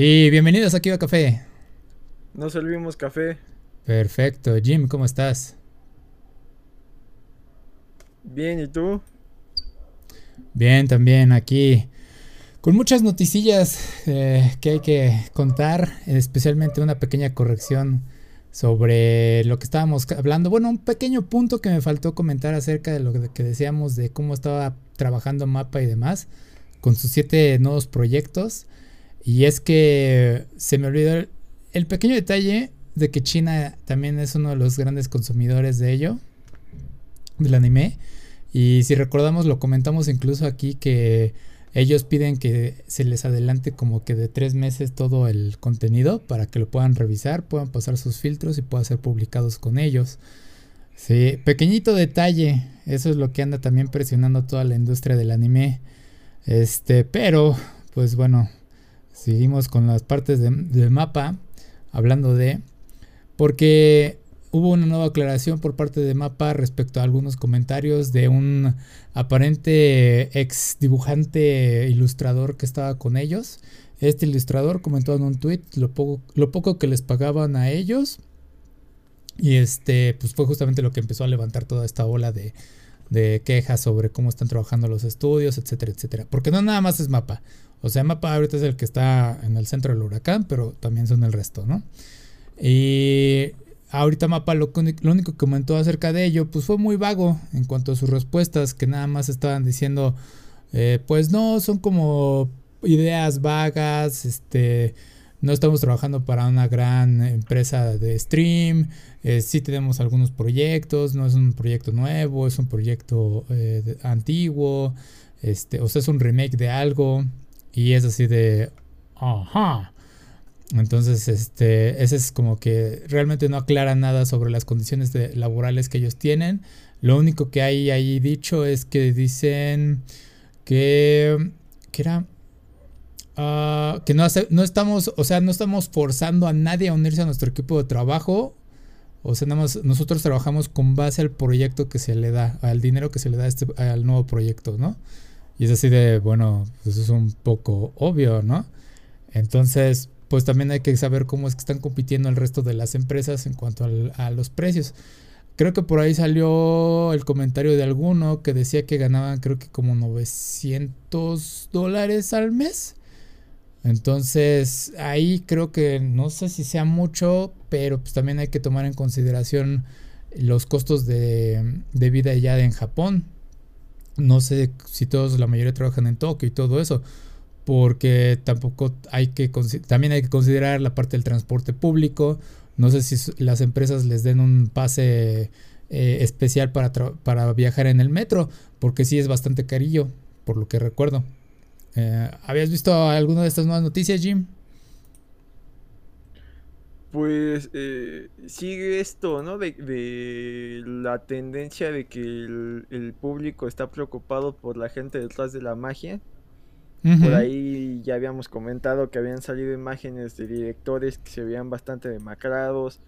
Y bienvenidos aquí a Café. No servimos café. Perfecto. Jim, ¿cómo estás? Bien, ¿y tú? Bien, también aquí. Con muchas noticillas eh, que hay que contar, especialmente una pequeña corrección sobre lo que estábamos hablando. Bueno, un pequeño punto que me faltó comentar acerca de lo que decíamos de cómo estaba trabajando Mapa y demás con sus siete nuevos proyectos. Y es que se me olvidó el, pequeño detalle de que China también es uno de los grandes consumidores de ello, del anime. Y si recordamos, lo comentamos incluso aquí que ellos piden que se les adelante como que de tres meses todo el contenido para que lo puedan revisar, puedan pasar sus filtros y puedan ser publicados con ellos. Sí, pequeñito detalle, eso es lo que anda también presionando toda la industria del anime. Este, pero, pues bueno, seguimos con las partes del mapa, hablando de, porque hubo una nueva aclaración por parte de Mapa respecto a algunos comentarios de un aparente ex dibujante ilustrador que estaba con ellos. Este ilustrador comentó en un tweet lo poco, lo poco que les pagaban a ellos. Y este, pues fue justamente lo que empezó a levantar toda esta ola de, de quejas sobre cómo están trabajando los estudios, etcétera, etcétera. Porque no nada más es Mapa. O sea, Mapa ahorita es el que está en el centro del huracán, pero también son el resto, ¿no? Y ahorita Mapa lo, único que comentó acerca de ello, pues fue muy vago en cuanto a sus respuestas, que nada más estaban diciendo, eh, pues no, son como ideas vagas, este, no estamos trabajando para una gran empresa de stream, eh, sí tenemos algunos proyectos, no es un proyecto nuevo, es un proyecto eh, antiguo, este, o sea, es un remake de algo, y es así de, ajá. Entonces, este, ese es como que realmente no aclara nada sobre las condiciones laborales que ellos tienen. Lo único que hay ahí dicho es que dicen que, que era, ah, que no, no estamos, o sea, no estamos forzando a nadie a unirse a nuestro equipo de trabajo. O sea, nada más nosotros trabajamos con base al proyecto que se le da, al dinero que se le da este, al nuevo proyecto, ¿no? Y es así de, bueno, pues es un poco obvio, ¿no? Entonces, pues también hay que saber cómo es que están compitiendo el resto de las empresas en cuanto a los precios. Creo que por ahí salió el comentario de alguno que decía que ganaban creo que como 900 dólares al mes. Entonces ahí creo que no sé si sea mucho, pero pues también hay que tomar en consideración los costos de, de vida ya en Japón. No sé si todos, la mayoría trabajan en Tokio y todo eso porque tampoco hay que también hay que considerar la parte del transporte público. No sé si las empresas les den un pase eh, especial para, para viajar en el metro, porque sí es bastante carillo, por lo que recuerdo. Eh, ¿Habías visto alguna de estas nuevas noticias, Jim? Pues eh, sigue esto, ¿no? De, la tendencia de que el, el, público está preocupado por la gente detrás de la magia por ahí ya habíamos comentado que habían salido imágenes de directores que se veían bastante demacrados.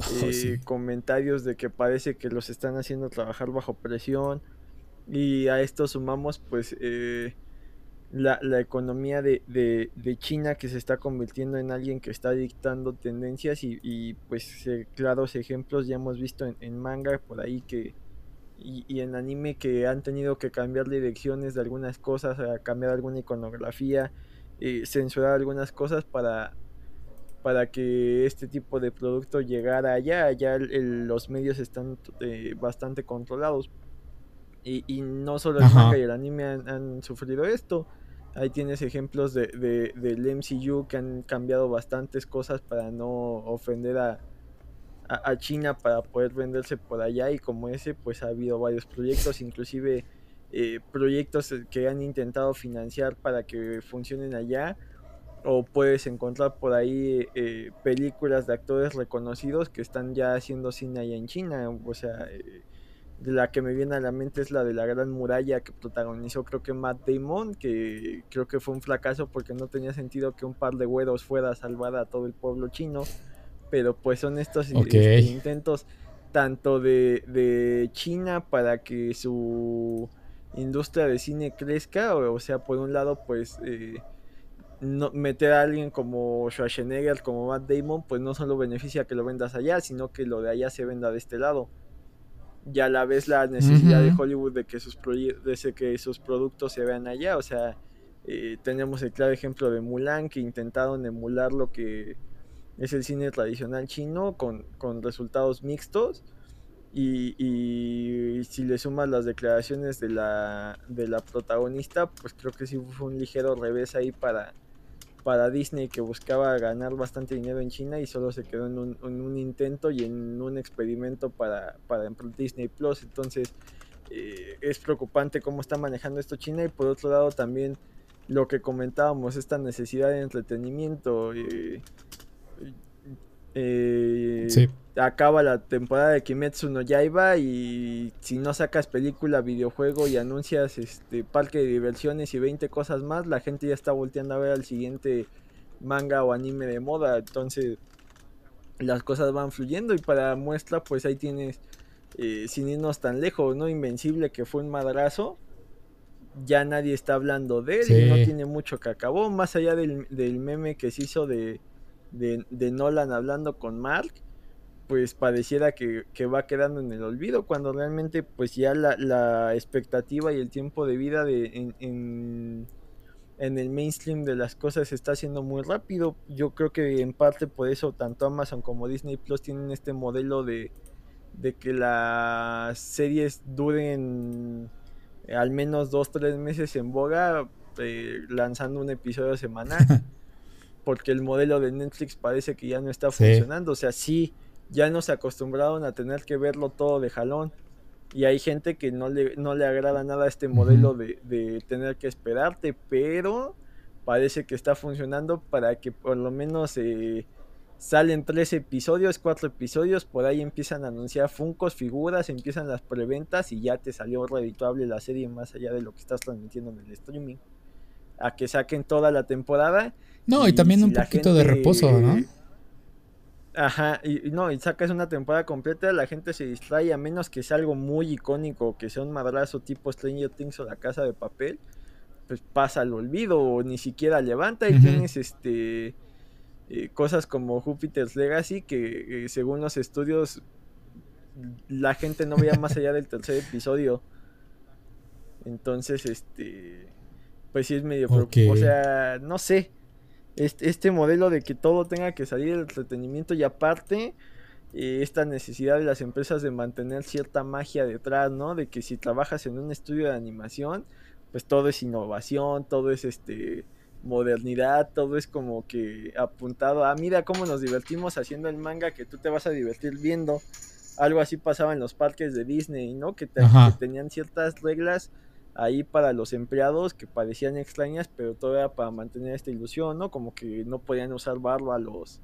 Oh, eh, comentarios de que parece que los están haciendo trabajar bajo presión. Y a esto sumamos pues eh, la, economía de, China que se está convirtiendo en alguien que está dictando tendencias y, pues eh, claros ejemplos ya hemos visto en manga por ahí que y, en anime que han tenido que cambiar direcciones de algunas cosas, cambiar alguna iconografía, eh, censurar algunas cosas para, para que este tipo de producto llegara allá. Ya los medios están eh, bastante controlados. Y, y, no solo el manga y el anime han, sufrido esto. Ahí tienes ejemplos de, de, del MCU que han cambiado bastantes cosas para no ofender a, a, China para poder venderse por allá y como ese pues ha habido varios proyectos, inclusive eh, proyectos que han intentado financiar para que funcionen allá o puedes encontrar por ahí eh, películas de actores reconocidos que están ya haciendo cine allá en China, o sea, eh, la que me viene a la mente es la de la Gran Muralla que protagonizó creo que Matt Damon, que creo que fue un fracaso porque no tenía sentido que un par de güeros fuera a salvar a todo el pueblo chino pero pues son estos intentos tanto de, China para que su industria de cine crezca, o, sea, por un lado, pues eh, no, meter a alguien como Schwarzenegger, como Matt Damon, pues no solo beneficia que lo vendas allá, sino que lo de allá se venda de este lado. Y a la vez la necesidad de Hollywood de que, sus de que sus productos se vean allá. O sea, eh, tenemos el claro ejemplo de Mulan, que intentaron emular lo que es el cine tradicional chino con, con resultados mixtos. Y, y, si le sumas las declaraciones de la, de la protagonista, pues creo que sí fue un ligero revés ahí para, para Disney que buscaba ganar bastante dinero en China y solo se quedó en un, intento y en un experimento para, para Disney Plus. Entonces eh, es preocupante cómo está manejando esto China y por otro lado también lo que comentábamos, esta necesidad de entretenimiento. Eh, eh, sí acaba la temporada de Kimetsu no Yaiba y si no sacas película, videojuego y anuncias este parque de diversiones y 20 cosas más, la gente ya está volteando a ver al siguiente manga o anime de moda. Entonces las cosas van fluyendo y para muestra pues ahí tienes, eh, sin irnos tan lejos, ¿no? Invencible que fue un madrazo. Ya nadie está hablando de él y no tiene mucho que acabó, más allá del, meme que se hizo de, de, Nolan hablando con Mark pues pareciera que, va quedando en el olvido, cuando realmente pues ya la, expectativa y el tiempo de vida de, en, en, el mainstream de las cosas está haciendo muy rápido. Yo creo que en parte por eso tanto Amazon como Disney Plus tienen este modelo de, de que las series duren al menos dos, tres meses en boga, eh, lanzando un episodio semanal. porque el modelo de Netflix parece que ya no está funcionando. O sea, sí ya nos acostumbraron a tener que verlo todo de jalón. Y hay gente que no le, no le agrada nada este modelo de, tener que esperarte, pero parece que está funcionando para que por lo menos eh, salen tres episodios, cuatro episodios, por ahí empiezan a anunciar funcos, figuras, empiezan las preventas y ya te salió redituable la serie más allá de lo que estás transmitiendo en el streaming. A que saquen toda la temporada. No, y, también un poquito de reposo, ¿no? Ajá, y, no, y sacas una temporada completa, la gente se distrae, a menos que sea algo muy icónico, que sea un madrazo tipo Stranger Things o La Casa de Papel, pues pasa al olvido o ni siquiera levanta y tienes este eh, cosas como Jupiter's Legacy que eh, según los estudios la gente no veía más allá del tercer episodio. Entonces, este, pues sí es medio O sea, no sé este, este, modelo de que todo tenga que salir del entretenimiento y aparte eh, esta necesidad de las empresas de mantener cierta magia detrás, ¿no? De que si trabajas en un estudio de animación, pues todo es innovación, todo es este modernidad, todo es como que apuntado a mira cómo nos divertimos haciendo el manga que tú te vas a divertir viendo. Algo así pasaba en los parques de Disney, ¿no? que tenían ciertas reglas ahí para los empleados que parecían extrañas, pero todavía para mantener esta ilusión, ¿no? Como que no podían usar barba los,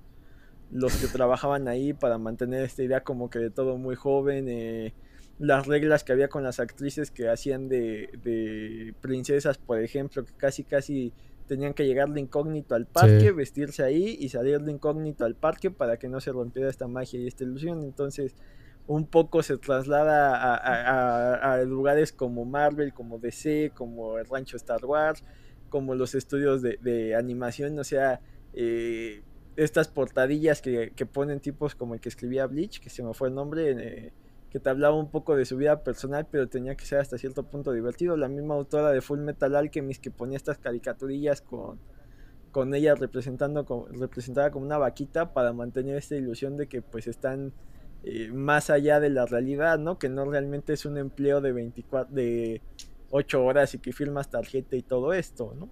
los que trabajaban ahí para mantener esta idea como que de todo muy joven. Eh, las reglas que había con las actrices que hacían de, de, princesas, por ejemplo, que casi casi tenían que llegar de incógnito al parque, vestirse ahí y salir de incógnito al parque para que no se rompiera esta magia y esta ilusión. Entonces, un poco se traslada a, lugares como Marvel, como DC, como el rancho Star Wars, como los estudios de, animación, o sea, eh, estas portadillas que, ponen tipos como el que escribía Bleach, que se me fue el nombre, eh, que te hablaba un poco de su vida personal, pero tenía que ser hasta cierto punto divertido. La misma autora de Full Metal Alchemist que ponía estas caricaturillas con, con ella representando representada como una vaquita para mantener esta ilusión de que pues están eh, más allá de la realidad, ¿no? Que no realmente es un empleo de 24, de 8 horas y que firmas tarjeta y todo esto, ¿no?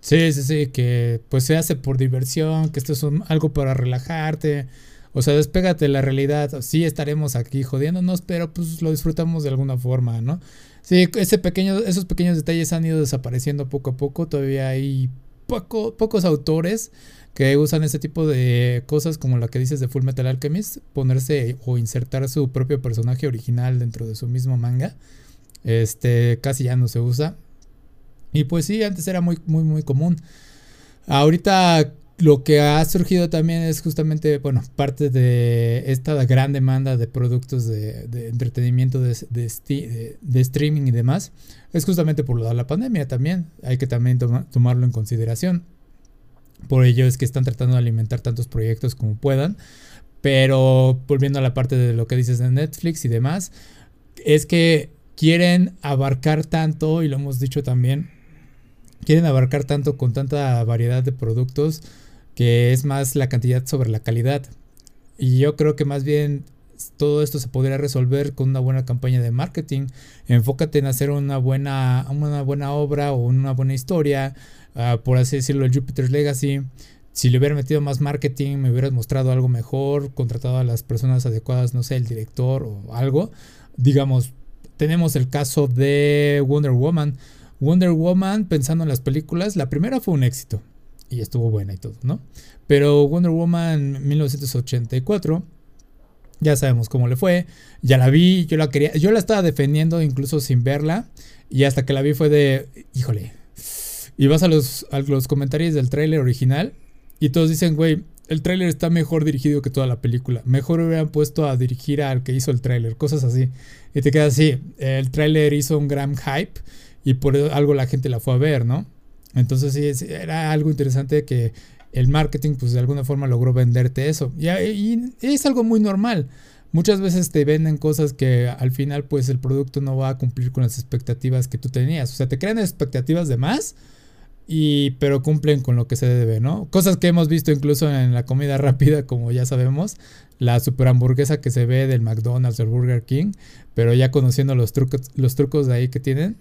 Sí, sí, sí, que pues se hace por diversión, que esto es algo para relajarte. O sea, despégate de la realidad. Sí estaremos aquí jodiéndonos, pero pues lo disfrutamos de alguna forma, ¿no? Sí, ese pequeño, esos pequeños detalles han ido desapareciendo poco a poco. Todavía hay poco, pocos autores que usan ese tipo de cosas como la que dices de Full Metal Alchemist, ponerse o insertar su propio personaje original dentro de su mismo manga. Este casi ya no se usa. Y pues sí, antes era muy muy muy común. Ahorita lo que ha surgido también es justamente, bueno, parte de esta gran demanda de productos de, entretenimiento de, de, streaming y demás, es justamente por lo de la pandemia también. Hay que también tomarlo en consideración. Por ello es que están tratando de alimentar tantos proyectos como puedan. Pero volviendo a la parte de lo que dices de Netflix y demás, es que quieren abarcar tanto, y lo hemos dicho también, quieren abarcar tanto con tanta variedad de productos que es más la cantidad sobre la calidad. Y yo creo que más bien todo esto se podría resolver con una buena campaña de marketing. Enfócate en hacer una buena, una buena obra o una buena historia, ah, por así decirlo, el Jupiter's Legacy. Si le hubiera metido más marketing, me hubieras mostrado algo mejor, contratado a las personas adecuadas, no sé, el director o algo. Digamos, tenemos el caso de Wonder Woman. Wonder Woman, pensando en las películas, la primera fue un éxito y estuvo buena y todo, ¿no? Pero Wonder Woman 1984, ya sabemos cómo le fue, ya la vi, yo la quería, yo la estaba defendiendo incluso sin verla y hasta que la vi fue de, híjole, y vas a los, los comentarios del tráiler original y todos dicen, güey, el tráiler está mejor dirigido que toda la película. Mejor hubieran puesto a dirigir al que hizo el tráiler, cosas así. Y te queda así, el tráiler hizo un gran hype y por algo la gente la fue a ver, ¿no? Entonces sí, era algo interesante que el marketing pues de alguna forma logró venderte eso. Y, es algo muy normal. Muchas veces te venden cosas que al final pues el producto no va a cumplir con las expectativas que tú tenías. O sea, te crean expectativas de más, y, pero cumplen con lo que se debe, ¿no? Cosas que hemos visto incluso en la comida rápida, como ya sabemos. La super hamburguesa que se ve del McDonald's o Burger King. Pero ya conociendo los trucos, los trucos de ahí que tienen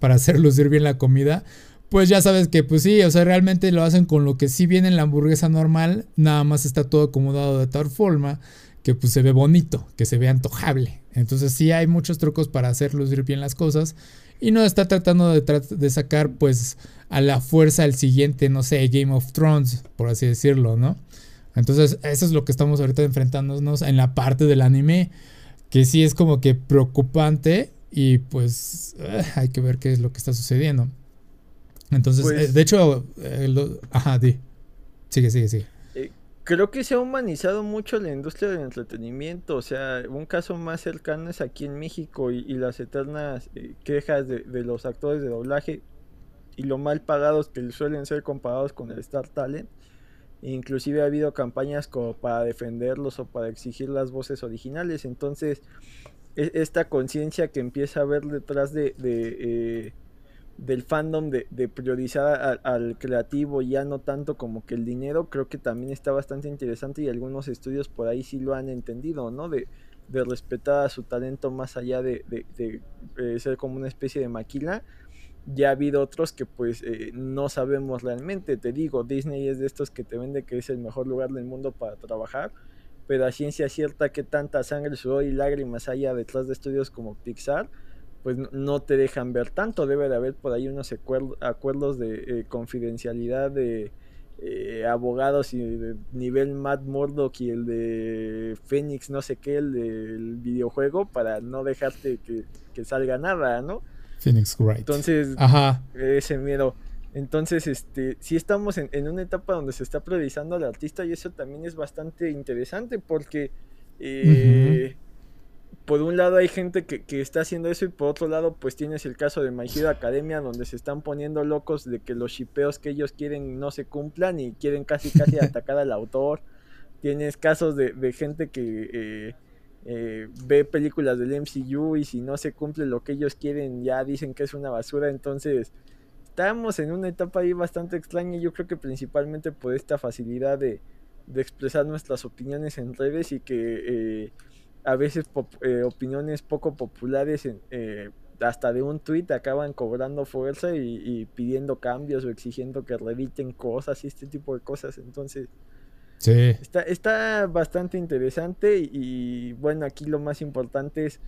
para hacer lucir bien la comida pues ya sabes que pues sí, o sea, realmente lo hacen con lo que sí viene en la hamburguesa normal, nada más está todo acomodado de tal forma que pues se ve bonito, que se ve antojable. Entonces sí hay muchos trucos para hacer lucir bien las cosas y no está tratando de, sacar pues a la fuerza el siguiente, no sé, Game of Thrones, por así decirlo, ¿no? Entonces eso es lo que estamos ahorita enfrentándonos en la parte del anime, que sí es como que preocupante y pues eh, hay que ver qué es lo que está sucediendo. Entonces, eh, pues de hecho, eh, ajá, di. Sigue, sigue, sigue. Eh, creo que se ha humanizado mucho la industria del entretenimiento. O sea, un caso más cercano es aquí en México y, las eternas quejas de, los actores de doblaje y lo mal pagados que suelen ser comparados con el Star Talent. Inclusive ha habido campañas como para defenderlos o para exigir las voces originales. Entonces, e, esta conciencia que empieza a haber detrás de, del fandom de, priorizar al creativo ya no tanto como que el dinero, creo que también está bastante interesante y algunos estudios por ahí sí lo han entendido, ¿no? De, respetar a su talento más allá de, eh, ser como una especie de maquila. Ya ha habido otros que pues eh, no sabemos realmente, te digo, Disney es de estos que te vende que es el mejor lugar del mundo para trabajar, pero a ciencia cierta que tanta sangre, sudor y lágrimas haya detrás de estudios como Pixar, pues no te dejan ver tanto. Debe de haber por ahí unos acuerdos de eh, confidencialidad de eh, abogados y de nivel Matt Murdock y el de Phoenix, no sé qué, el del videojuego, para no dejarte que, salga nada, ¿no? Phoenix Wright. Entonces, Ajá. ese miedo. Entonces, este, sí estamos en, una etapa donde se está priorizando al artista y eso también es bastante interesante porque eh, por un lado hay gente que, está haciendo eso y por otro lado pues tienes el caso de My Hero Academia donde se están poniendo locos de que los shipeos que ellos quieren no se cumplan y quieren casi casi atacar al autor. Tienes casos de, gente que eh, eh, ve películas del MCU y si no se cumple lo que ellos quieren ya dicen que es una basura. Entonces estamos en una etapa ahí bastante extraña yo creo que principalmente por esta facilidad de, de expresar nuestras opiniones en redes y que... Eh, a veces eh, opiniones poco populares eh, hasta de un tweet acaban cobrando fuerza y, pidiendo cambios o exigiendo que reediten cosas y este tipo de cosas entonces sí. está, está bastante interesante y, bueno aquí lo más importante es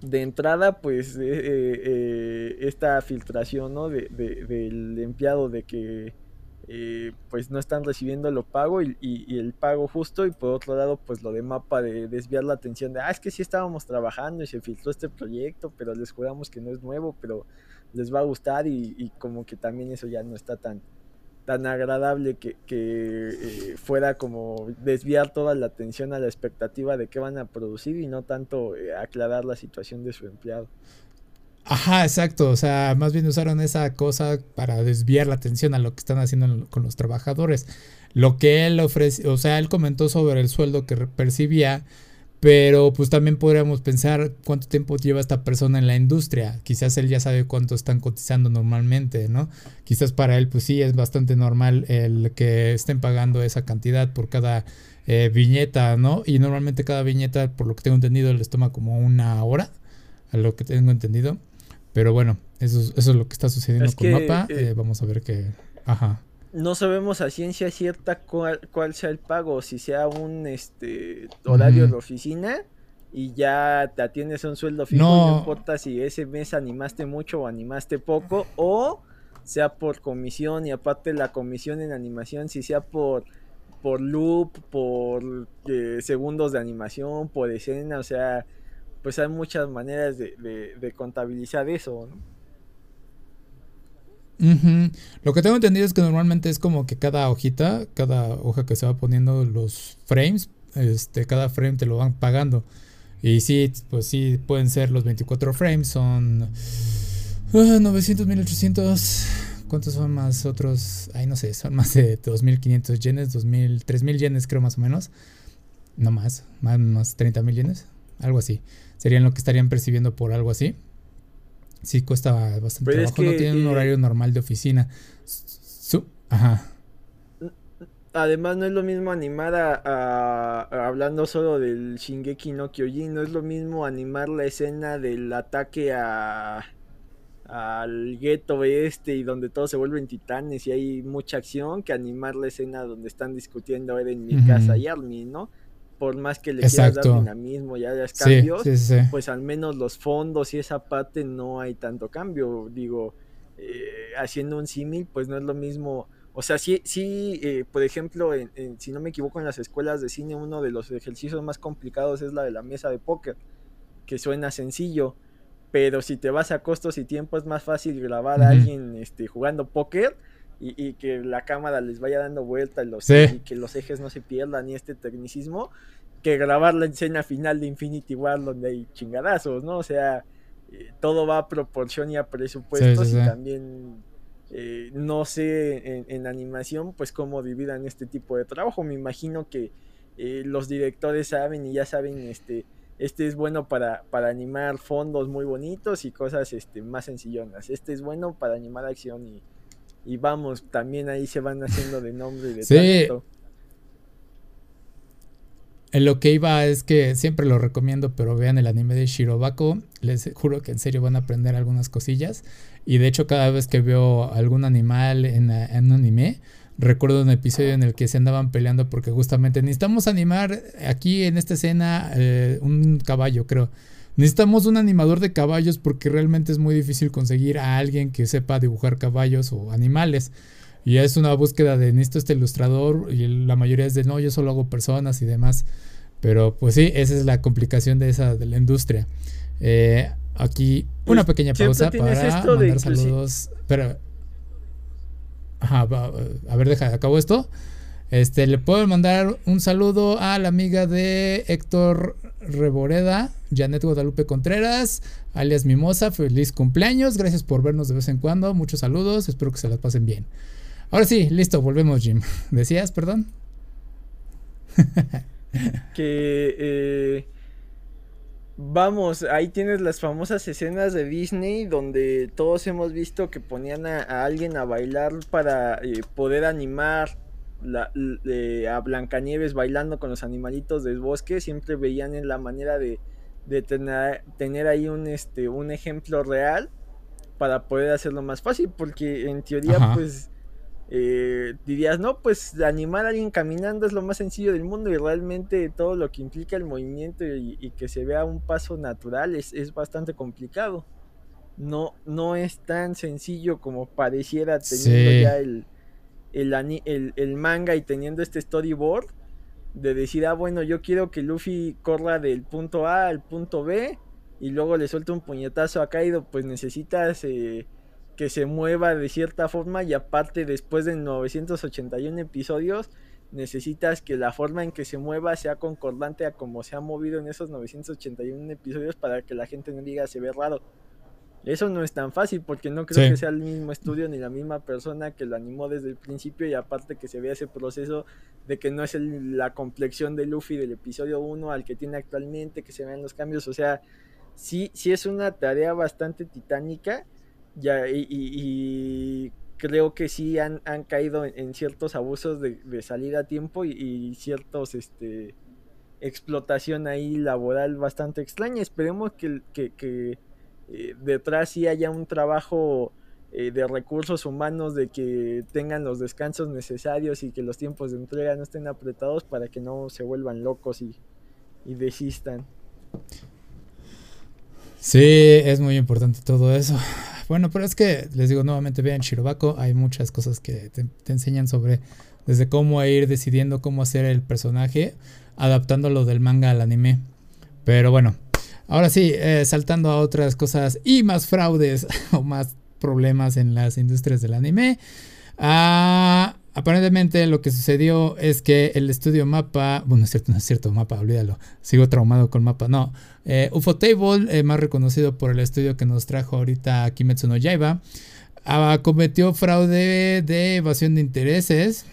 de entrada pues eh, esta filtración ¿no? de, del empleado de que eh, pues no están recibiendo lo pago y, el pago justo y por otro lado pues lo de mapa de desviar la atención de ah es que sí estábamos trabajando y se filtró este proyecto pero les juramos que no es nuevo pero les va a gustar y, como que también eso ya no está tan tan agradable que, eh, fuera como desviar toda la atención a la expectativa de qué van a producir y no tanto eh, aclarar la situación de su empleado. Ajá, exacto. O sea, más bien usaron esa cosa para desviar la atención a lo que están haciendo con los trabajadores. Lo que él ofrece, o sea, él comentó sobre el sueldo que percibía pero pues también podríamos pensar cuánto tiempo lleva esta persona en la industria. Quizás él ya sabe cuánto están cotizando normalmente, ¿no? Quizás para él pues sí es bastante normal el que estén pagando esa cantidad por cada eh, viñeta, ¿no? Y normalmente cada viñeta, por lo que tengo entendido, les toma como una hora, a lo que tengo entendido. Pero bueno, eso, eso es lo que está sucediendo con Mapa. Eh, eh, vamos a ver qué... Ajá no sabemos a ciencia cierta cuál, cuál sea el pago, si sea un este horario de oficina y ya te atiendes a un sueldo fijo no. no importa si ese mes animaste mucho o animaste poco o sea por comisión y aparte la comisión en animación si sea por por loop, por eh, segundos de animación, por escena, o sea, pues hay muchas maneras de, de, de contabilizar eso, ¿no? Lo que tengo entendido es que normalmente es como que cada hojita, cada hoja que se va poniendo los frames, este, cada frame te lo van pagando. Y sí, pues sí, pueden ser los 24 frames, son 900, ah, 1800. ¿Cuántos son más otros? Ay, no sé, son más de 2500 yenes, 2000, 3000 yenes creo más o menos. No más, más, más 30 mil yenes, algo así. Serían lo que estarían percibiendo por algo así. Sí, cuesta bastante trabajo. no tiene un eh, horario normal de oficina. ajá. Además, no es lo mismo animar a, hablando solo del Shingeki no Kyojin, no es lo mismo animar la escena del ataque a al gueto este y donde todos se vuelven titanes y hay mucha acción que animar la escena donde están discutiendo Eren, mi casa y Armin, ¿no? Por más que le quieras dar dinamismo y hayas cambios, pues al menos los fondos y esa parte no hay tanto cambio. Digo, eh, haciendo un símil, pues no es lo mismo. O sea, sí, sí eh, por ejemplo, si no me equivoco, en las escuelas de cine uno de los ejercicios más complicados es la de la mesa de póker, que suena sencillo, pero si te vas a costos y tiempo es más fácil grabar a alguien este, jugando póker y, que la cámara les vaya dando vuelta y, los, y que los ejes no se pierdan y este tecnicismo, que grabar la escena final de Infinity War donde hay chingadazos, ¿no? O sea, eh, todo va a proporción y a presupuestos y también eh, no sé en, animación pues cómo dividan este tipo de trabajo. Me imagino que eh, los directores saben y ya saben este este es bueno para, para animar fondos muy bonitos y cosas este, más sencillonas. Este es bueno para animar acción y, y vamos, también ahí se van haciendo de nombre y de sí. En lo que iba es que siempre lo recomiendo, pero vean el anime de Shirobako. Les juro que en serio van a aprender algunas cosillas. Y de hecho, cada vez que veo algún animal en, un anime, recuerdo un episodio en el que se andaban peleando porque justamente necesitamos animar aquí en esta escena eh, un caballo, creo. Necesitamos un animador de caballos porque realmente es muy difícil conseguir a alguien que sepa dibujar caballos o animales. Y es una búsqueda de necesito este ilustrador y la mayoría es de no, yo solo hago personas y demás. Pero pues sí, esa es la complicación de esa de la industria. Eh, aquí una pues, pequeña pausa para mandar saludos. Pero, ajá, a ver, deja, acabo esto. Este, le puedo mandar un saludo a la amiga de Héctor Reboreda, Janet Guadalupe Contreras, alias Mimosa. Feliz cumpleaños, gracias por vernos de vez en cuando. Muchos saludos, espero que se las pasen bien. Ahora sí, listo, volvemos, Jim. ¿Decías, perdón? que eh, vamos, ahí tienes las famosas escenas de Disney donde todos hemos visto que ponían a, alguien a bailar para eh, poder animar la, a Blancanieves bailando con los animalitos del bosque, siempre veían en la manera de, tener, tener, ahí un, este, un ejemplo real para poder hacerlo más fácil, porque en teoría pues eh, dirías, no, pues animar a alguien caminando es lo más sencillo del mundo y realmente todo lo que implica el movimiento y, que se vea un paso natural es, es, bastante complicado. No, no es tan sencillo como pareciera teniendo ya el, el, el, manga y teniendo este storyboard de decir, ah, bueno, yo quiero que Luffy corra del punto A al punto B y luego le suelta un puñetazo a Kaido, pues necesitas... Eh, que se mueva de cierta forma y aparte después de 981 episodios necesitas que la forma en que se mueva sea concordante a como se ha movido en esos 981 episodios para que la gente no diga se ve raro. Eso no es tan fácil porque no creo que sea el mismo estudio ni la misma persona que lo animó desde el principio y aparte que se vea ese proceso de que no es la complexión de Luffy del episodio 1 al que tiene actualmente, que se vean los cambios, o sea, sí, sí es una tarea bastante titánica ya, y, creo que sí han, han caído en, ciertos abusos de, de, salida a tiempo y, ciertos este explotación ahí laboral bastante extraña. Esperemos que, que eh, detrás sí haya un trabajo eh, de recursos humanos, de que tengan los descansos necesarios y que los tiempos de entrega no estén apretados para que no se vuelvan locos y, desistan. Sí, es muy importante todo eso. Bueno, pero es que les digo nuevamente, vean Shirobako, hay muchas cosas que te, enseñan sobre desde cómo ir decidiendo cómo hacer el personaje, adaptándolo del manga al anime. Pero bueno, Ahora sí, eh, saltando a otras cosas y más fraudes o más problemas en las industrias del anime. Ah, aparentemente lo que sucedió es que el estudio Mapa, bueno, es cierto, no es cierto, Mapa, olvídalo, sigo traumado con Mapa, no. Eh, Ufotable, eh, más reconocido por el estudio que nos trajo ahorita Kimetsu no Yaiba, ah, cometió fraude de evasión de intereses.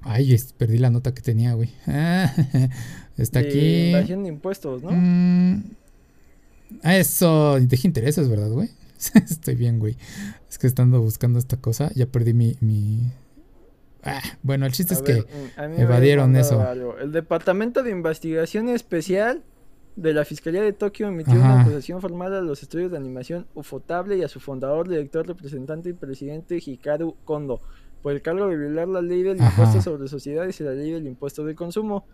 Ay, perdí la nota que tenía, güey. Está aquí. Invasión de impuestos, ¿no? Mm, ah, eso. Deja intereses, ¿verdad, güey? Estoy bien, güey. Es que estando buscando esta cosa, ya perdí mi. mi... Ah, bueno, el chiste es que mm, evadieron eso. El Departamento de Investigación Especial de la Fiscalía de Tokio emitió una acusación formal a los estudios de animación Ufotable y a su fundador, director, representante y presidente Hikaru Kondo por el cargo de violar la ley del impuesto sobre sociedades y la ley del impuesto de consumo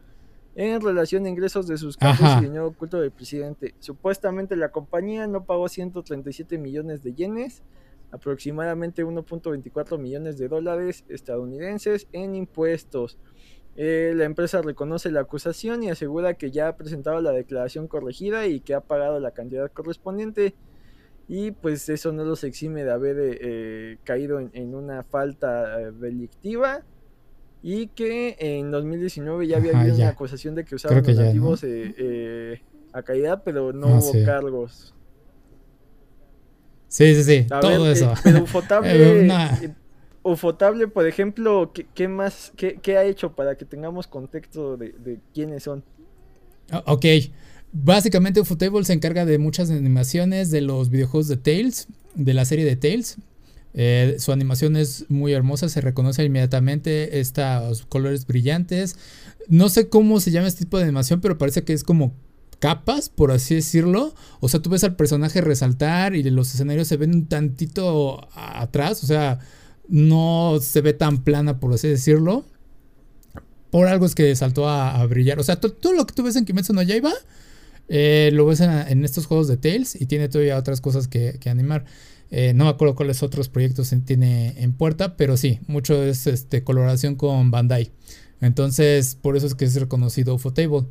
en relación a ingresos de sus campos y dinero oculto del presidente. Supuestamente la compañía no pagó 137 millones de yenes, aproximadamente 1.24 millones de dólares estadounidenses en impuestos. Eh, la empresa reconoce la acusación y asegura que ya ha presentado la declaración corregida y que ha pagado la cantidad correspondiente. Y pues eso no los exime de haber eh, caído en, una falta eh, delictiva y que en 2019 ya había habido una acusación de que usaban los activos eh, eh, a caída, pero no ah, hubo cargos. Sí, sí, sí, todo eso. Eh, pero Ufotable, Ufotable, por ejemplo, ¿qué, más, qué, ha hecho para que tengamos contexto de, de quiénes son? Ok, básicamente Ufotable se encarga de muchas animaciones de los videojuegos de Tales, de la serie de Tales. Eh, su animación es muy hermosa, se reconoce inmediatamente estos colores brillantes. No sé cómo se llama este tipo de animación, pero parece que es como capas, por así decirlo. O sea, tú ves al personaje resaltar y los escenarios se ven un tantito atrás, o sea, no se ve tan plana, por así decirlo. Por algo es que saltó a, brillar. O sea, todo lo que tú ves en Kimetsu no Yaiba, eh, lo ves en, estos juegos de Tales y tiene todavía otras cosas que animar. Eh, no me acuerdo cuáles otros proyectos tiene en puerta, pero sí, mucho es este, colaboración con Bandai. Entonces, por eso es que es reconocido Ufotable.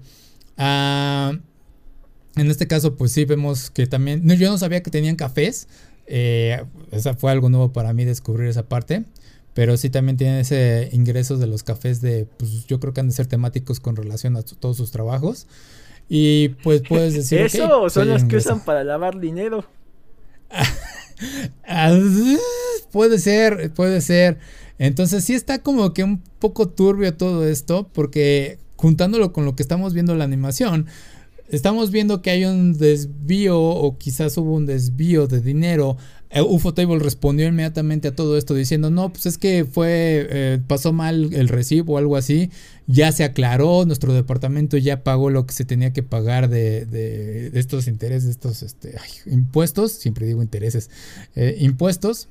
Ah, en este caso, pues sí, vemos que también. yo no sabía que tenían cafés. Eh, esa fue algo nuevo para mí descubrir esa parte. Pero sí también tienen ese ingresos de los cafés de. Pues yo creo que han de ser temáticos con relación a todos sus trabajos. Y pues puedes decir. Eso son los que usan para lavar dinero. puede ser, puede ser. Entonces sí está como que un poco turbio todo esto, porque juntándolo con lo que estamos viendo en la animación, estamos viendo que hay un desvío o quizás hubo un desvío de dinero Ufotable respondió inmediatamente a todo esto diciendo, no, pues es que fue, eh, pasó mal el recibo o algo así, ya se aclaró, nuestro departamento ya pagó lo que se tenía que pagar de, estos intereses, de estos este, impuestos, siempre digo intereses, eh, impuestos.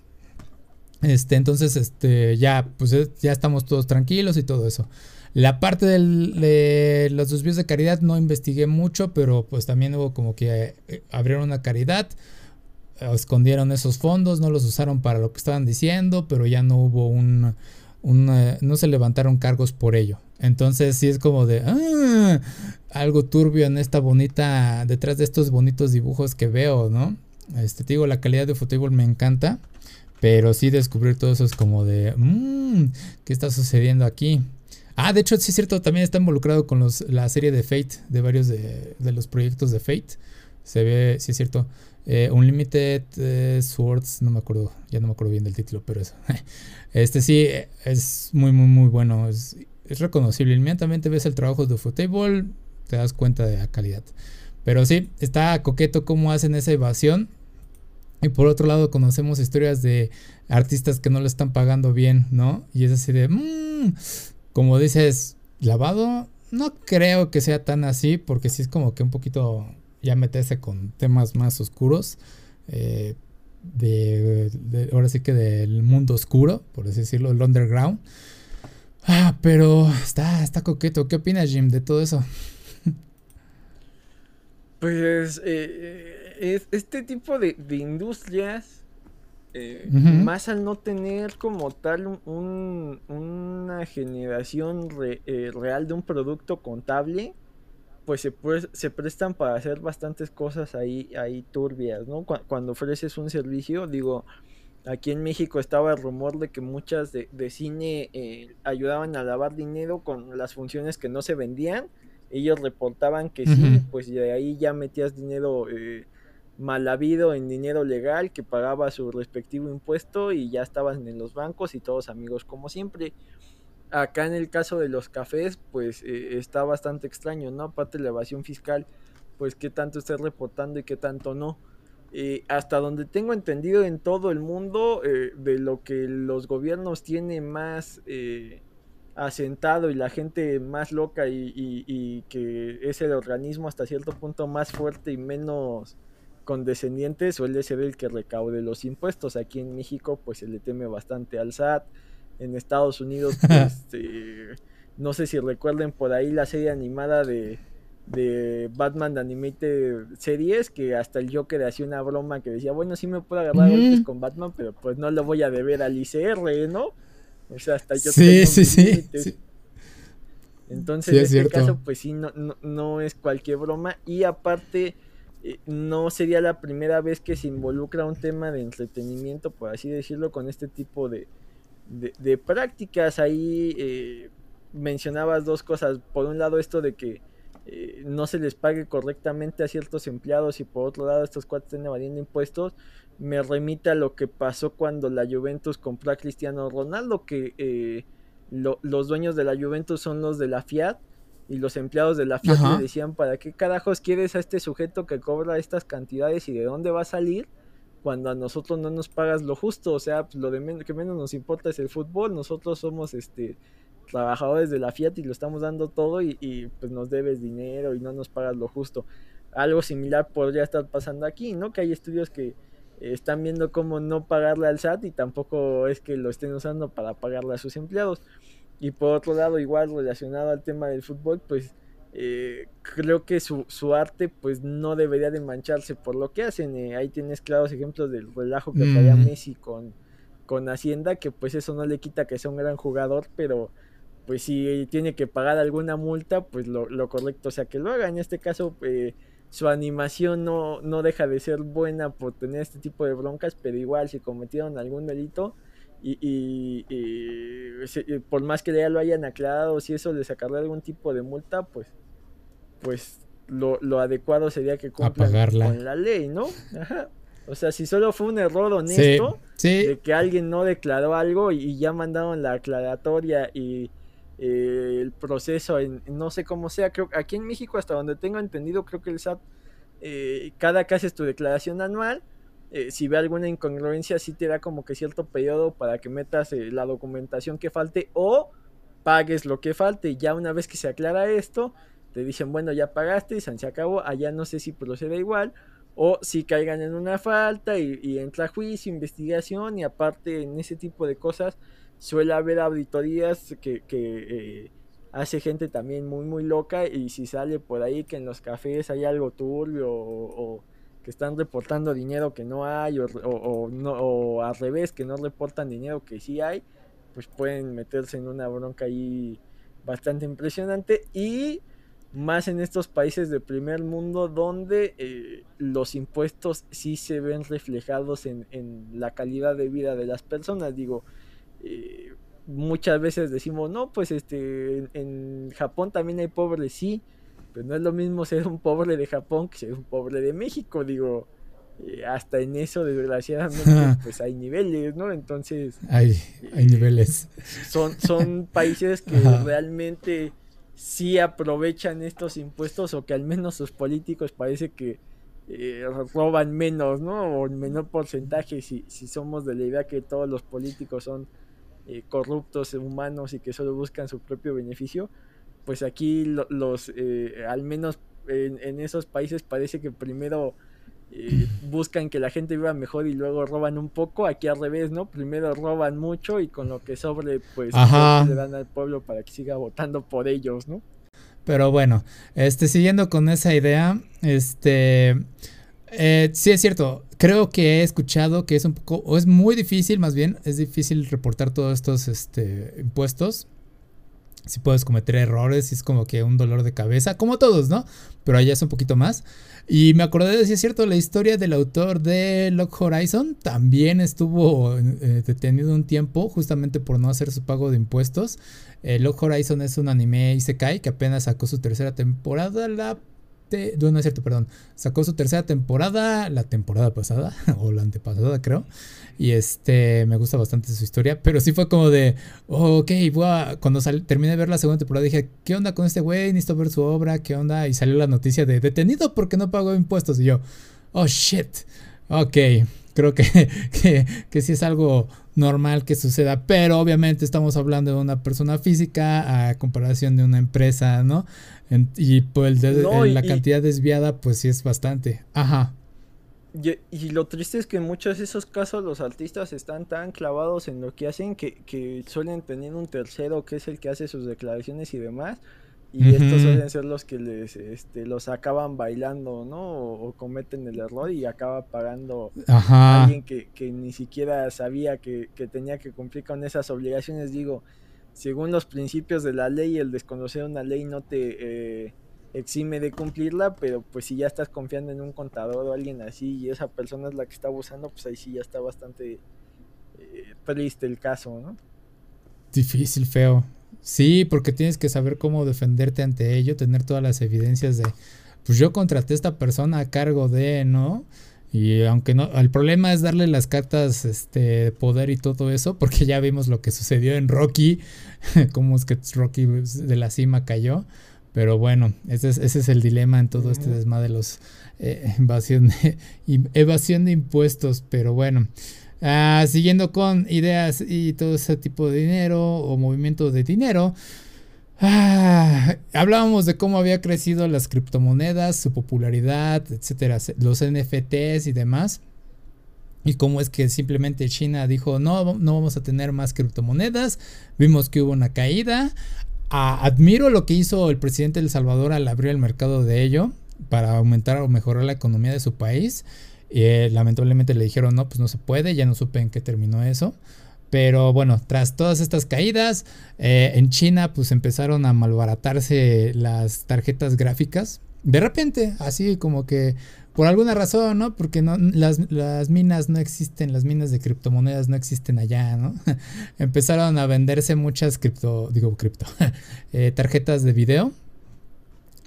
Este, entonces, este, ya, pues ya estamos todos tranquilos y todo eso. La parte de los desvíos de caridad no investigué mucho, pero pues también hubo como que abrieron una caridad escondieron esos fondos, no los usaron para lo que estaban diciendo, pero ya no hubo un, no se levantaron cargos por ello. Entonces sí es como de ah, algo turbio en esta bonita, detrás de estos bonitos dibujos que veo, ¿no? Este, te digo, la calidad de Futebol me encanta. Pero sí descubrir todo eso es como de, mmm, ¿qué está sucediendo aquí? Ah, de hecho, sí es cierto, también está involucrado con los, la serie de Fate, de varios de, los proyectos de Fate. Se ve, sí es cierto. Eh, Unlimited eh, Swords, no me acuerdo, ya no me acuerdo bien del título, pero eso. Este sí es muy, muy, muy bueno. Es, reconocible. Inmediatamente ves el trabajo de Futebol, te das cuenta de la calidad. Pero sí, está coqueto cómo hacen esa evasión y por otro lado conocemos historias de artistas que no le están pagando bien, ¿no? Y es así de, mmm, como dices, lavado, no creo que sea tan así, porque sí es como que un poquito ya meterse con temas más oscuros. Eh, de, ahora sí que del mundo oscuro, por así decirlo, el underground. Ah, pero está, está coqueto. ¿Qué opinas, Jim, de todo eso? Pues eh, este tipo de, industrias, eh, más al no tener como tal una generación eh, real de un producto contable, pues se, se prestan para hacer bastantes cosas ahí, ahí turbias, ¿no? Cuando, ofreces un servicio, digo, aquí en México estaba el rumor de que muchas de, cine eh, ayudaban a lavar dinero con las funciones que no se vendían. Ellos reportaban que sí, pues de ahí ya metías dinero mal habido en dinero legal que pagaba su respectivo impuesto y ya estaban en los bancos y todos amigos como siempre. Acá en el caso de los cafés, pues eh, está bastante extraño, ¿no? Aparte de la evasión fiscal, pues qué tanto está reportando y qué tanto no. Eh, hasta donde tengo entendido en todo el mundo, eh, de lo que los gobiernos tienen más asentado y la gente más loca y, y que es el organismo hasta cierto punto más fuerte y menos condescendiente suele ser el que recaude los impuestos. Aquí en México pues se le teme bastante al SAT. En Estados Unidos eh, no sé si recuerden por ahí la serie animada de, de Batman de Animated Series que hasta el Joker hacía una broma que decía, bueno, sí me puedo agarrar golpes con Batman, pero pues no lo voy a deber al ICR, ¿no? O sea, hasta yo sí, sí, sí, Entonces, en este caso, pues sí, no, no, no es cualquier broma. Y aparte, eh, no sería la primera vez que se involucra un tema de entretenimiento, por así decirlo, con este tipo de, de, prácticas. Ahí eh, mencionabas dos cosas. Por un lado, esto de que eh, no se les pague correctamente a ciertos empleados y por otro lado, estos cuatro estén evadiendo impuestos. Me remite a lo que pasó cuando la Juventus compró a Cristiano Ronaldo, que los dueños de la Juventus son los de la Fiat y los empleados de la Fiat le decían, ¿para qué carajos quieres a este sujeto que cobra estas cantidades y de dónde va a salir? Cuando a nosotros no nos pagas lo justo, o sea, pues, lo de que menos nos importa es el fútbol, nosotros somos este trabajadores de la Fiat y lo estamos dando todo y, pues nos debes dinero y no nos pagas lo justo. Algo similar podría estar pasando aquí, ¿no? Que hay estudios que están viendo cómo no pagarle al SAT y tampoco es que lo estén usando para pagarle a sus empleados. Y por otro lado, igual relacionado al tema del fútbol, pues eh, creo que su, su, arte pues no debería de mancharse por lo que hacen. Eh, ahí tienes claros ejemplos del relajo que traía Messi con, con Hacienda, que pues eso no le quita que sea un gran jugador, pero pues si tiene que pagar alguna multa, pues lo, lo correcto sea que lo haga. En este caso, eh, su animación no, no deja de ser buena por tener este tipo de broncas, pero igual si cometieron algún delito, y, por más que ya lo hayan aclarado, si eso le sacarle algún tipo de multa, pues, pues lo, adecuado sería que cumplan con la ley, ¿no? O sea, si solo fue un error honesto de que alguien no declaró algo y, ya mandaron la aclaratoria y eh, el proceso, en, no sé cómo sea, creo aquí en México, hasta donde tengo entendido, creo que el SAT, eh, cada que haces tu declaración anual, eh, si ve alguna incongruencia, sí te da como que cierto periodo para que metas eh, la documentación que falte o pagues lo que falte. Ya una vez que se aclara esto, te dicen, bueno, ya pagaste y se acabó. Allá no sé si procede igual o si caigan en una falta y, entra juicio, investigación y aparte en ese tipo de cosas suele haber auditorías que, eh, hace gente también muy muy loca y si sale por ahí que en los cafés hay algo turbio o que están reportando dinero que no hay o, no, o al revés, que no reportan dinero que sí hay, pues pueden meterse en una bronca ahí bastante impresionante. Y más en estos países de primer mundo donde eh, los impuestos sí se ven reflejados en, la calidad de vida de las personas. Digo, eh, muchas veces decimos, no, pues este, en, Japón también hay pobres, sí, pero no es lo mismo ser un pobre de Japón que ser un pobre de México. Digo, eh, hasta en eso desgraciadamente pues hay niveles, ¿no? Entonces... Hay, hay niveles. Son, son países que realmente si aprovechan estos impuestos o que al menos sus políticos parece que eh, roban menos, ¿no? O en menor porcentaje si, si somos de la idea que todos los políticos son eh, corruptos, humanos y que solo buscan su propio beneficio, pues aquí los, eh, al menos en, en, esos países parece que primero buscan que la gente viva mejor y luego roban un poco. Aquí al revés, ¿no? Primero roban mucho y con lo que sobre, pues le dan al pueblo para que siga votando por ellos, ¿no? Pero bueno, este, siguiendo con esa idea, este, eh, sí es cierto, creo que he escuchado que es un poco, o es muy difícil, más bien, es difícil reportar todos estos este, impuestos si puedes cometer errores, y es como que un dolor de cabeza, como todos, ¿no? Pero allá es un poquito más. Y me acordé de, si es cierto, la historia del autor de Lock Horizon también estuvo eh, detenido un tiempo justamente por no hacer su pago de impuestos. Eh, Lock Horizon es un anime Isekai que apenas sacó su tercera temporada la no, es cierto, perdón. Sacó su tercera temporada la temporada pasada, o la antepasada, creo. Y este, me gusta bastante su historia. Pero sí fue como de, ok, cuando terminé de ver la segunda temporada dije, ¿qué onda con este güey? Necesito ver su obra, ¿qué onda? Y salió la noticia de detenido porque no pagó impuestos. Y yo, oh shit, ok. Creo que, que, que sí es algo normal que suceda, pero obviamente estamos hablando de una persona física a comparación de una empresa, ¿no? Y pues la cantidad desviada pues sí es bastante. Ajá. Y, lo triste es que en muchos de esos casos los artistas están tan clavados en lo que hacen que, que suelen tener un tercero que es el que hace sus declaraciones y demás y estos suelen ser los que les este, los acaban bailando, ¿no? O, cometen el error y acaba pagando a alguien que, que, ni siquiera sabía que, que, tenía que cumplir con esas obligaciones. Digo, según los principios de la ley, el desconocer una ley no te eh, exime de cumplirla, pero pues si ya estás confiando en un contador o alguien así y esa persona es la que está abusando, pues ahí sí ya está bastante eh, triste el caso, ¿no? Difícil, feo. Sí, porque tienes que saber cómo defenderte ante ello, tener todas las evidencias de, pues yo contraté a esta persona a cargo de, ¿no? Y aunque no, el problema es darle las cartas, este, poder y todo eso, porque ya vimos lo que sucedió en Rocky, cómo es que Rocky de la cima cayó. Pero bueno, ese es, ese es el dilema en todo este desmadre de los eh, evasión, de, evasión de impuestos. Pero bueno, Ah, siguiendo con ideas y todo ese tipo de dinero o movimiento de dinero. Ah, hablábamos de cómo había crecido las criptomonedas, su popularidad, etcétera, los NFTs y demás. Y cómo es que simplemente China dijo, no, no vamos a tener más criptomonedas. Vimos que hubo una caída. Admiro lo que hizo el presidente de El Salvador al abrir el mercado de ello para aumentar o mejorar la economía de su país. Eh, lamentablemente le dijeron, no, pues no se puede, ya no supe en qué terminó eso. Pero bueno, tras todas estas caídas, eh, en China pues empezaron a malbaratarse las tarjetas gráficas. De repente, así como que por alguna razón, ¿no? Porque no, las, minas no existen, las minas de criptomonedas no existen allá, ¿no? Empezaron a venderse muchas cripto, digo cripto, eh, tarjetas de video.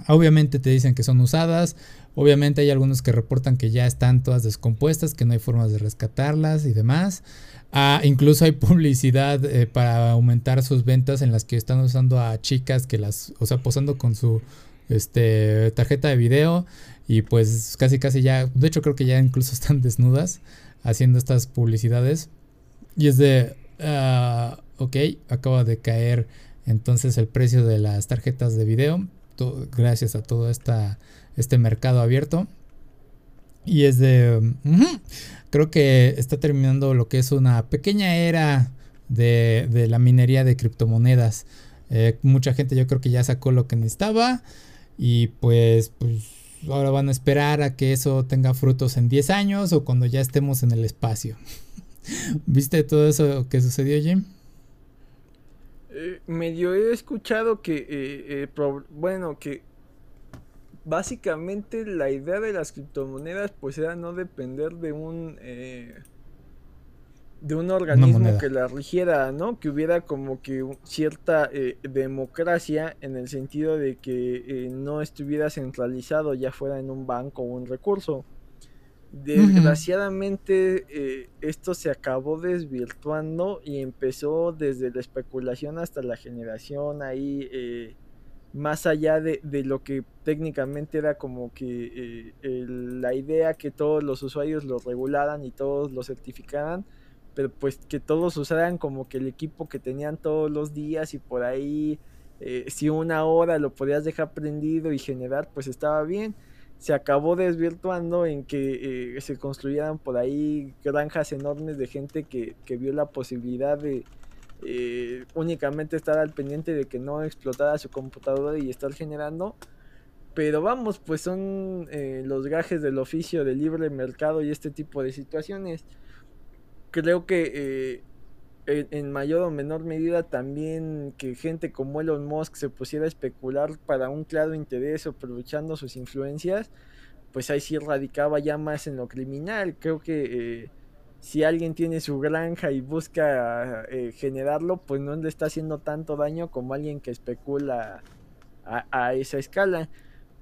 Obviamente te dicen que son usadas, Obviamente hay algunos que reportan que ya están todas descompuestas, que no hay formas de rescatarlas y demás. Ah, incluso hay publicidad eh, para aumentar sus ventas en las que están usando a chicas que las, o sea, posando con su este, tarjeta de video y pues casi casi ya, de hecho creo que ya incluso están desnudas haciendo estas publicidades. Y es de, uh, ok, acaba de caer entonces el precio de las tarjetas de video, gracias a esta este mercado abierto. Y es de... creo que está terminando lo que es una pequeña era de, la minería de criptomonedas. Eh, mucha gente yo creo que ya sacó lo que necesitaba. Y pues, pues ahora van a esperar a que eso tenga frutos en 10 años o cuando ya estemos en el espacio. ¿Viste todo eso que sucedió, Jim? Eh, medio he escuchado que, eh, bueno, que básicamente la idea de las criptomonedas pues era no depender de un eh, de un organismo que la rigiera, ¿no? Que hubiera como que cierta eh, democracia en el sentido de que eh, no estuviera centralizado ya fuera en un banco o un recurso. Desgraciadamente esto se acabó desvirtuando y empezó desde la especulación hasta la generación ahí más allá de, lo que técnicamente era como que eh, la idea que todos los usuarios lo regularan y todos lo certificaran, pero pues que todos usaran como que el equipo que tenían todos los días y por ahí eh, si una hora lo podías dejar prendido y generar pues estaba bien. Se acabó desvirtuando en que eh, se construyeran por ahí granjas enormes de gente que, que vio la posibilidad de, eh, únicamente estar al pendiente de que no explotara su computadora y estar generando. Pero vamos, pues son eh, los gajes del oficio del libre mercado y este tipo de situaciones. Creo que eh, en, mayor o menor medida también que gente como Elon Musk se pusiera a especular para un claro interés aprovechando sus influencias, pues ahí sí radicaba ya más en lo criminal. Creo que si alguien tiene su granja y busca eh, generarlo, pues no le está haciendo tanto daño como alguien que especula a, esa escala.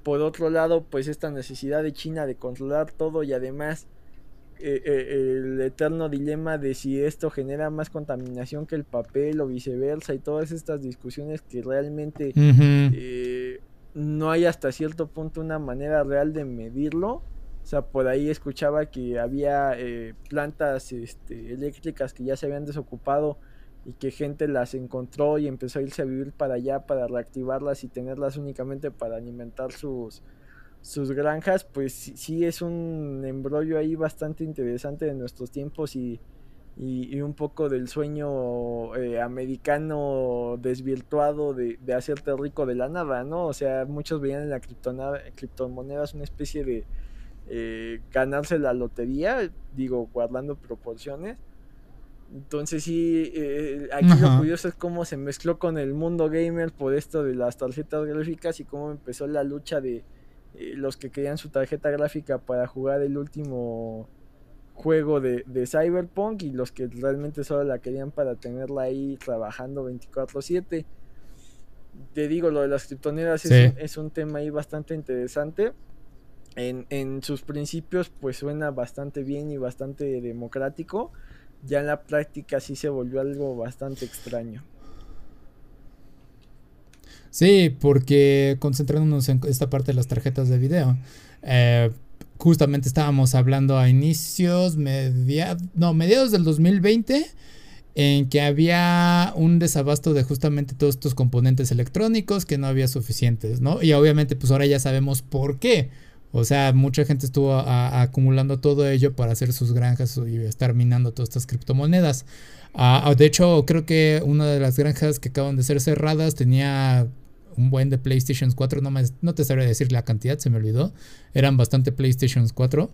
Por otro lado, pues esta necesidad de China de controlar todo y además eh, eh, el eterno dilema de si esto genera más contaminación que el papel o viceversa y todas estas discusiones que realmente no hay hasta cierto punto una manera real de medirlo. O sea, por ahí escuchaba que había eh, plantas este, eléctricas que ya se habían desocupado y que gente las encontró y empezó a irse a vivir para allá para reactivarlas y tenerlas únicamente para alimentar sus, sus granjas, pues sí, es un embrollo ahí bastante interesante de nuestros tiempos y, y, un poco del sueño eh, americano desvirtuado de, de, hacerte rico de la nada, ¿no? O sea, muchos veían en la criptomonedas una especie de eh, ganarse la lotería, digo, guardando proporciones. Entonces sí, eh, aquí lo curioso es cómo se mezcló con el mundo gamer por esto de las tarjetas gráficas y cómo empezó la lucha de los que querían su tarjeta gráfica para jugar el último juego de, Cyberpunk y los que realmente solo la querían para tenerla ahí trabajando 24/7. Te digo, lo de las criptoneras es, es un tema ahí bastante interesante en, sus principios pues suena bastante bien y bastante democrático. Ya en la práctica sí se volvió algo bastante extraño. Sí, porque concentrándonos en esta parte de las tarjetas de video, eh, justamente estábamos hablando a inicios, mediados, no, mediados del 2020, en que había un desabasto de justamente todos estos componentes electrónicos que no había suficientes, ¿no? Y obviamente pues ahora ya sabemos por qué o sea, mucha gente estuvo acumulando todo ello para hacer sus granjas y estar minando todas estas criptomonedas. Ah, de hecho, creo que una de las granjas que acaban de ser cerradas tenía un buen de PlayStation 4. No, no te sabría decir la cantidad, se me olvidó. Eran bastante PlayStation 4.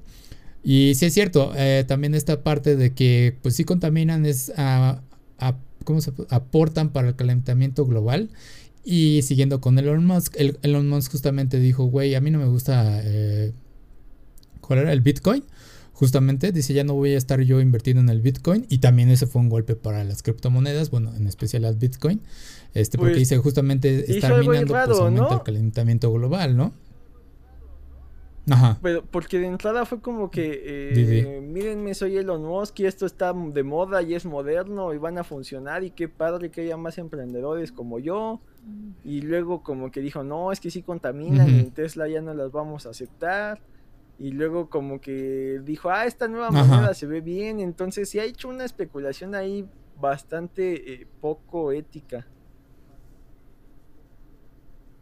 Y sí es cierto, eh, también esta parte de que pues sí contaminan es a, ¿cómo se aportan para el calentamiento global y siguiendo con Elon Musk, Elon Musk justamente dijo, güey, a mí no me gusta... Eh, ¿Cuál era? El Bitcoin. Justamente dice, ya no voy a estar yo invirtiendo en el Bitcoin. Y también ese fue un golpe para las criptomonedas, bueno, en especial las Bitcoin. Este, porque pues, dice justamente estar minando pues, aumenta el calentamiento global, ¿no? Ajá. Pero porque de entrada fue como que, eh, mírenme, soy Elon Musk y esto está de moda y es moderno y van a funcionar y qué padre que haya más emprendedores como yo. Y luego como que dijo, no, es que sí contaminan y en Tesla ya no las vamos a aceptar. Y luego como que dijo, ah, esta nueva moneda se ve bien. Entonces sí ha hecho una especulación ahí bastante eh, poco ética.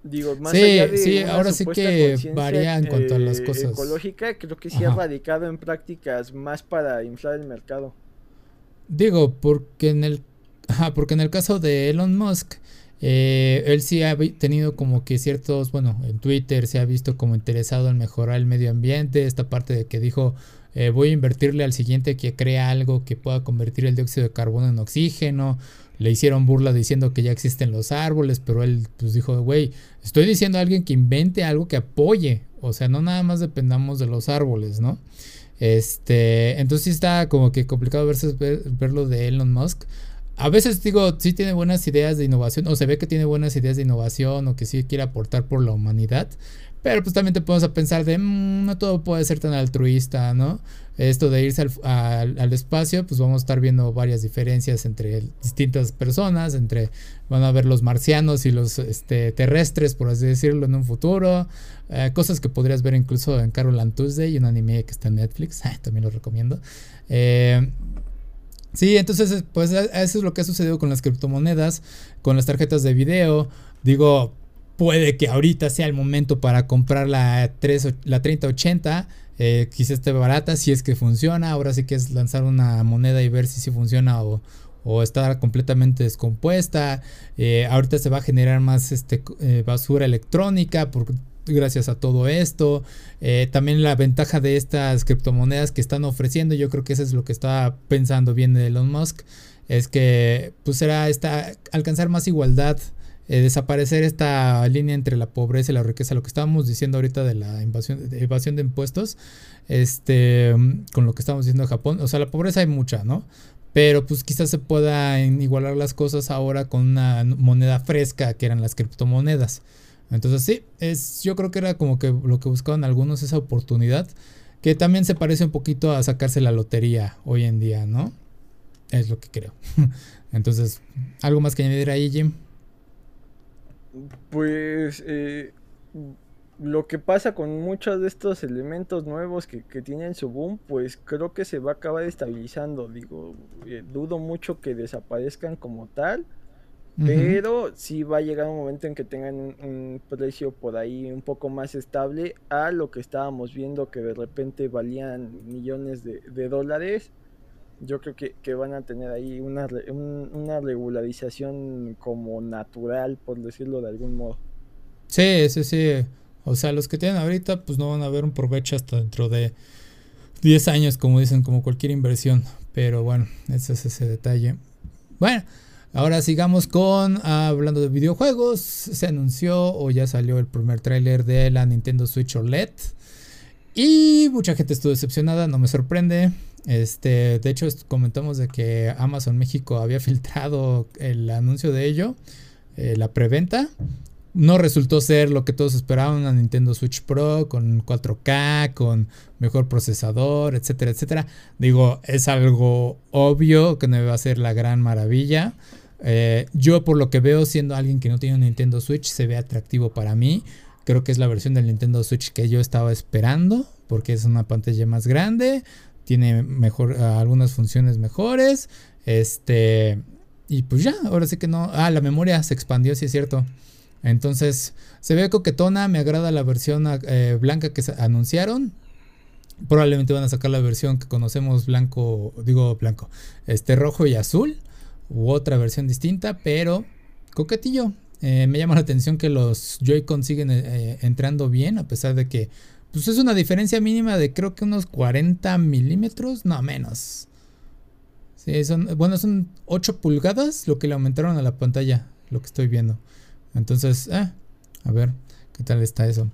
Digo, más allá de sí, ahora sí que varía en cuanto a las eh, cosas. Ecológica, creo que sí ha radicado en prácticas más para inflar el mercado. Digo, porque en el, porque en el caso de Elon Musk, Eh, él sí ha tenido como que ciertos, bueno, en Twitter se ha visto como interesado en mejorar el medio ambiente, esta parte de que dijo eh, voy a invertirle al siguiente que crea algo que pueda convertir el dióxido de carbono en oxígeno. Le hicieron burla diciendo que ya existen los árboles, pero él pues dijo, güey, estoy diciendo a alguien que invente algo que apoye. O sea, no nada más dependamos de los árboles, ¿no? Este, entonces está como que complicado verse, ver, verlo de Elon Musk. A veces digo, sí tiene buenas ideas de innovación, o se ve que tiene buenas ideas de innovación, o que sí quiere aportar por la humanidad. Pero pues también te podemos pensar de, mm, no todo puede ser tan altruista, ¿no? Esto de irse al, espacio, pues vamos a estar viendo varias diferencias entre distintas personas, entre van a ver los marcianos y los este, terrestres, por así decirlo, en un futuro. Eh, cosas que podrías ver incluso en Carol and Tuesday, un anime que está en Netflix, también lo recomiendo. Eh, sí, entonces pues eso es lo que ha sucedido con las criptomonedas, con las tarjetas de video. Digo, puede que ahorita sea el momento para comprar la, 3, la 3080. Eh, quizás esté barata, si es que funciona. Ahora sí que es lanzar una moneda y ver si funciona o, o está completamente descompuesta. Eh, ahorita se va a generar más este, eh, basura electrónica por, gracias a todo esto. Eh, también la ventaja de estas criptomonedas que están ofreciendo, yo creo que eso es lo que está pensando bien Elon Musk, es que pues será esta, alcanzar más igualdad eh, desaparecer esta línea entre la pobreza y la riqueza, lo que estábamos diciendo ahorita de la invasión, de evasión de impuestos, este, con lo que estamos diciendo en Japón, o sea, la pobreza hay mucha, ¿no? Pero pues quizás se puedan igualar las cosas ahora con una moneda fresca que eran las criptomonedas. Entonces sí, es, yo creo que era como que lo que buscaban algunos esa oportunidad, que también se parece un poquito a sacarse la lotería hoy en día, ¿no? Es lo que creo. Entonces, ¿algo más que añadir ahí, Jim? Pues eh, lo que pasa con muchos de estos elementos nuevos que, tienen su boom, pues creo que se va a acabar estabilizando. Digo, eh, dudo mucho que desaparezcan como tal. Pero sí va a llegar un momento en que tengan un, precio por ahí un poco más estable a lo que estábamos viendo que de repente valían millones de, de dólares yo creo que, van a tener ahí una, una regularización como natural, por decirlo de algún modo. Sí, sí, sí. O sea, los que tienen ahorita, pues no van a ver un provecho hasta dentro de 10 años, como dicen, como cualquier inversión. Pero bueno, ese es ese detalle. Bueno, ahora sigamos con hablando de videojuegos. Se anunció o ya salió el primer tráiler de la Nintendo Switch OLED. Y mucha gente estuvo decepcionada, no me sorprende. Este, de hecho, comentamos de que Amazon México había filtrado el anuncio de ello, eh, la preventa. No resultó ser lo que todos esperaban, una Nintendo Switch Pro con 4K, con mejor procesador, etcétera, etcétera. Digo, es algo obvio que no va a ser la gran maravilla. Eh, yo por lo que veo, siendo alguien que no tiene un Nintendo Switch, se ve atractivo para mí. Creo que es la versión del Nintendo Switch que yo estaba esperando, porque es una pantalla más grande, tiene mejor, algunas funciones mejores. Este, y pues ya, ahora sí que no. Ah, la memoria se expandió, sí es cierto. Entonces, se ve coquetona, me agrada la versión eh, blanca que anunciaron. Probablemente van a sacar la versión que conocemos blanco, digo blanco, este rojo y azul, u otra versión distinta, pero coquetillo. Eh, me llama la atención que los Joy-Con siguen eh, entrando bien, a pesar de que pues es una diferencia mínima de creo que unos 40 milímetros, no menos. Sí, son, bueno, son 8 pulgadas lo que le aumentaron a la pantalla, lo que estoy viendo. Entonces, eh, a ver, ¿qué tal está eso?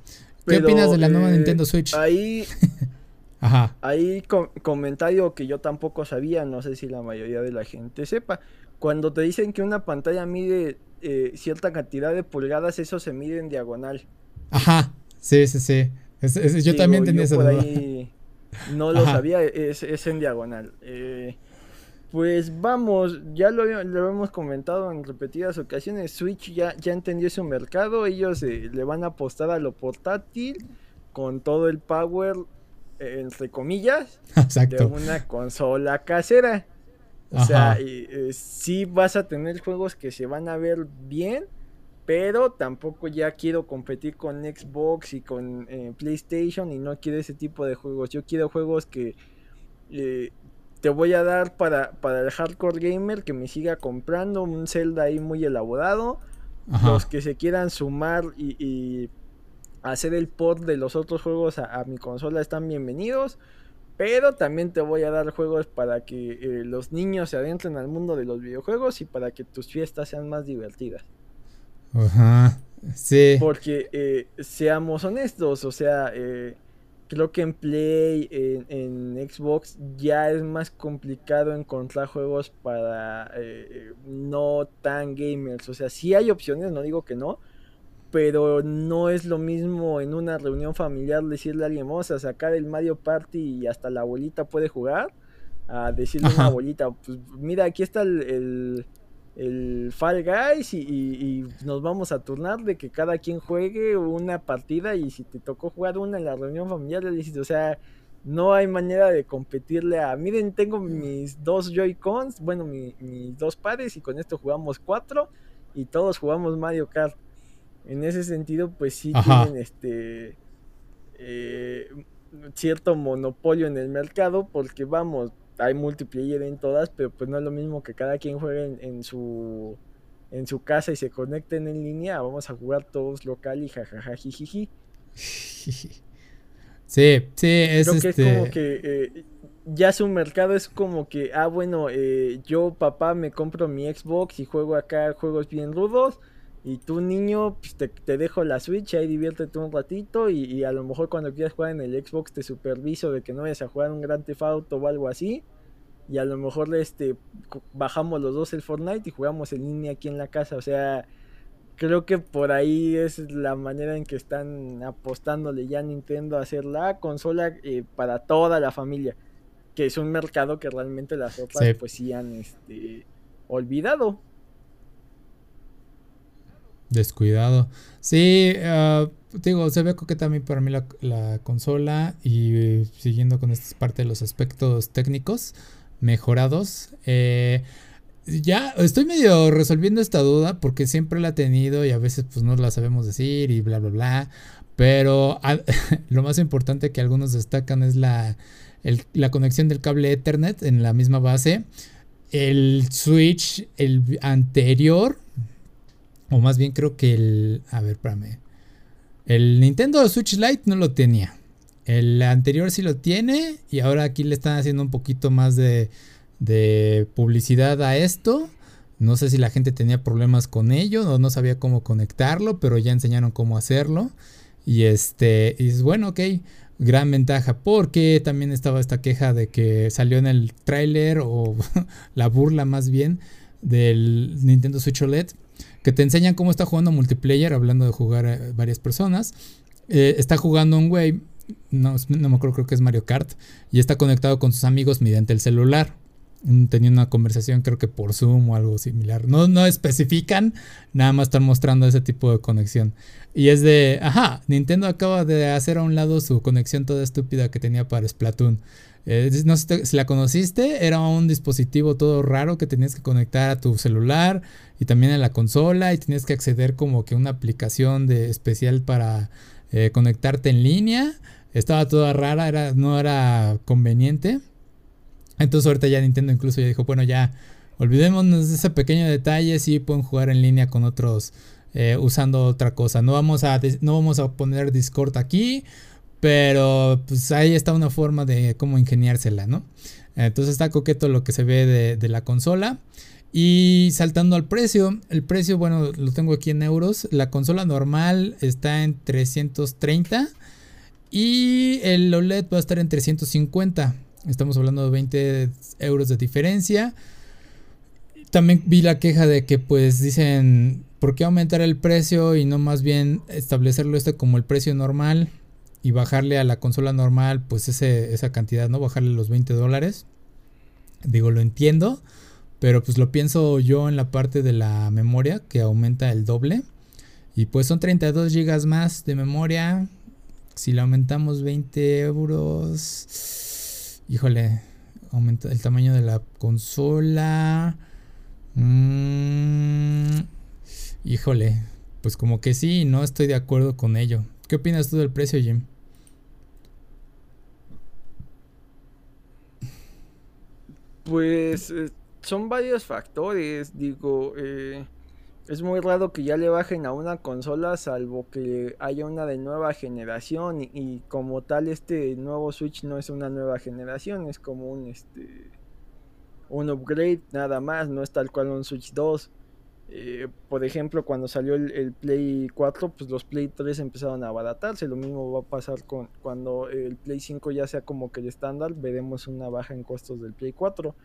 ¿Qué opinas de la nueva eh, Nintendo Switch? Ahí, Ajá. Ahí comentario que yo tampoco sabía, no sé si la mayoría de la gente sepa. Cuando te dicen que una pantalla mide eh, cierta cantidad de pulgadas, eso se mide en diagonal. Ajá, sí, sí, sí yo también tenía esa duda. no lo sabía, es, en diagonal. Eh, pues vamos, ya lo, hemos comentado en repetidas ocasiones. Switch ya, ya entendió su mercado. Ellos eh, le van a apostar a lo portátil con todo el power, eh, entre comillas, de una consola casera. O sea, sí vas a tener juegos que se van a ver bien pero tampoco ya quiero competir con Xbox y con eh, PlayStation y no quiero ese tipo de juegos. Yo quiero juegos que eh, te voy a dar para, para el hardcore gamer que me siga comprando un Zelda ahí muy elaborado los que se quieran sumar y, hacer el port de los otros juegos a, mi consola están bienvenidos. Pero también te voy a dar juegos para que eh, los niños se adentren al mundo de los videojuegos y para que tus fiestas sean más divertidas. Ajá. Sí. Porque eh, seamos honestos, o sea, eh, creo que en Play, en, Xbox, ya es más complicado encontrar juegos para eh, no tan gamers. O sea, sí hay opciones, no digo que no, pero no es lo mismo en una reunión familiar decirle a alguien, vamos a sacar el Mario Party y hasta la abuelita puede jugar, a decirle a una abuelita, pues mira, aquí está el el Fall Guys y, nos vamos a turnar de que cada quien juegue una partida y si te tocó jugar una en la reunión familiar le dices, o sea, no hay manera de competirle a, miren, tengo mis dos Joy-Cons, bueno, mis dos pares y con esto jugamos cuatro y todos jugamos Mario Kart. En ese sentido, pues sí tienen este eh, cierto monopolio en el mercado porque vamos, hay multiplayer en todas, pero pues no es lo mismo que cada quien juegue en, su en su casa y se conecten en línea, vamos a jugar todos local y jajaja jijiji. Sí, sí, es Creo que es como este que eh, ya su mercado es como que, ah, bueno, eh, yo papá me compro mi Xbox y juego acá juegos bien rudos. Y tú niño, pues te, dejo la Switch, ahí diviértete un ratito y, y, a lo mejor cuando quieras jugar en el Xbox te superviso de que no vayas a jugar un Grand Theft Auto o algo así. Y a lo mejor este bajamos los dos el Fortnite y jugamos en línea aquí en la casa, o sea, creo que por ahí es la manera en que están apostándole ya Nintendo a hacer la consola eh, para toda la familia, que es un mercado que realmente las otras pues sí han este, olvidado. Descuidado. Sí, uh, digo, se ve que también para mí la, la consola y eh, siguiendo con esta parte de los aspectos técnicos mejorados. Eh, ya estoy medio resolviendo esta duda porque siempre la he tenido y a veces pues no la sabemos decir y bla bla bla. Pero lo más importante que algunos destacan es la, la conexión del cable Ethernet en la misma base. El Switch, el anterior, o más bien creo que el... A ver, espérame. El Nintendo Switch Lite no lo tenía. El anterior sí lo tiene y ahora aquí le están haciendo un poquito más de, publicidad a esto. No sé si la gente tenía problemas con ello o no sabía cómo conectarlo, pero ya enseñaron cómo hacerlo. Y este, y es bueno, ok, gran ventaja, porque también estaba esta queja de que salió en el tráiler o la burla más bien del Nintendo Switch OLED, que te enseñan cómo está jugando multiplayer, hablando de jugar a varias personas. Eh, está jugando un güey no, no me acuerdo, creo que es Mario Kart, y está conectado con sus amigos mediante el celular. Tenía una conversación, creo que por Zoom o algo similar. No, no especifican, nada más están mostrando ese tipo de conexión. Y es de, ajá, Nintendo acaba de hacer a un lado su conexión toda estúpida que tenía para Splatoon. Eh, no sé si la conociste, era un dispositivo todo raro que tenías que conectar a tu celular y también a la consola y tenías que acceder como que a una aplicación de especial para eh, conectarte en línea. Estaba toda rara, era, no era conveniente. Entonces ahorita ya Nintendo incluso ya dijo, bueno, ya olvidémonos de ese pequeño detalle, sí pueden jugar en línea con otros eh, usando otra cosa. No vamos, a, no vamos a poner Discord aquí, pero pues ahí está una forma de cómo ingeniársela, ¿no? Entonces está coqueto lo que se ve de, de la consola. Y saltando al precio, el precio, bueno, lo tengo aquí en euros. La consola normal está en 330 y el OLED va a estar en 350. Estamos hablando de 20 euros de diferencia. También vi la queja de que pues dicen, ¿por qué aumentar el precio y no más bien establecerlo este como el precio normal y bajarle a la consola normal pues esa cantidad, ¿no? Bajarle los 20 dólares. Digo, lo entiendo. Pero pues lo pienso yo en la parte de la memoria que aumenta el doble. Y pues son 32 GB más de memoria. Si le aumentamos 20 euros. Híjole. Aumenta el tamaño de la consola. Mm, híjole. Pues como que sí, no estoy de acuerdo con ello. ¿Qué opinas tú del precio, Jim? Pues son varios factores, digo, eh, es muy raro que ya le bajen a una consola salvo que haya una de nueva generación y, como tal este nuevo Switch no es una nueva generación, es como un este un upgrade nada más, no es tal cual un Switch 2. Eh, por ejemplo, cuando salió el, Play 4, pues los Play 3 empezaron a abaratarse. Lo mismo va a pasar con cuando el Play 5 ya sea como que el estándar, veremos una baja en costos del Play 4.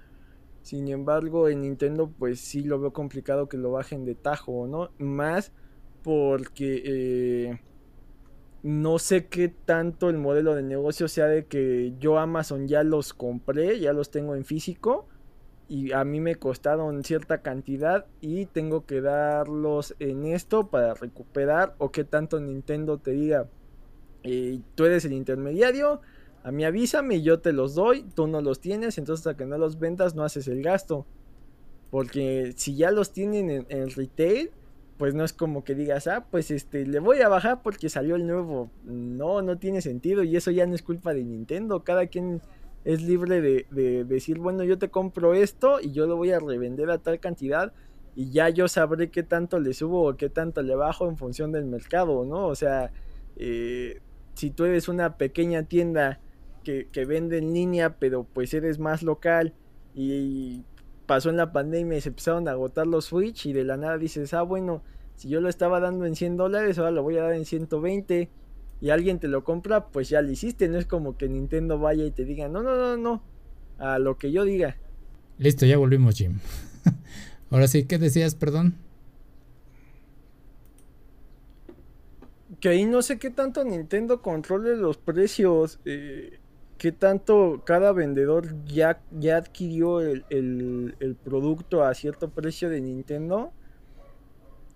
Sin embargo, en Nintendo, pues sí lo veo complicado que lo bajen de tajo, ¿no? Más porque eh, no sé qué tanto el modelo de negocio sea de que yo Amazon ya los compré, ya los tengo en físico y a mí me costaron cierta cantidad y tengo que darlos en esto para recuperar o qué tanto Nintendo te diga tú eres el intermediario a mí avísame y yo te los doy tú no los tienes entonces hasta que no los vendas no haces el gasto. Porque si ya los tienen en, en retail pues no es como que digas ah pues este le voy a bajar porque salió el nuevo no no tiene sentido y eso ya no es culpa de Nintendo. Cada quien es libre de, decir, bueno, yo te compro esto y yo lo voy a revender a tal cantidad y ya yo sabré qué tanto le subo o qué tanto le bajo en función del mercado, ¿no? O sea, eh, si tú eres una pequeña tienda que, que, vende en línea, pero pues eres más local y pasó en la pandemia y se empezaron a agotar los Switch y de la nada dices, ah, bueno, si yo lo estaba dando en 100 dólares, ahora lo voy a dar en 120 y alguien te lo compra, pues ya lo hiciste. No es como que Nintendo vaya y te diga, no, no, no, no, a lo que yo diga. Listo, ya volvimos, Jim. Ahora sí, ¿qué decías, perdón? Que ahí no sé qué tanto Nintendo controle los precios. Eh, qué tanto cada vendedor ya, ya adquirió el, el producto a cierto precio de Nintendo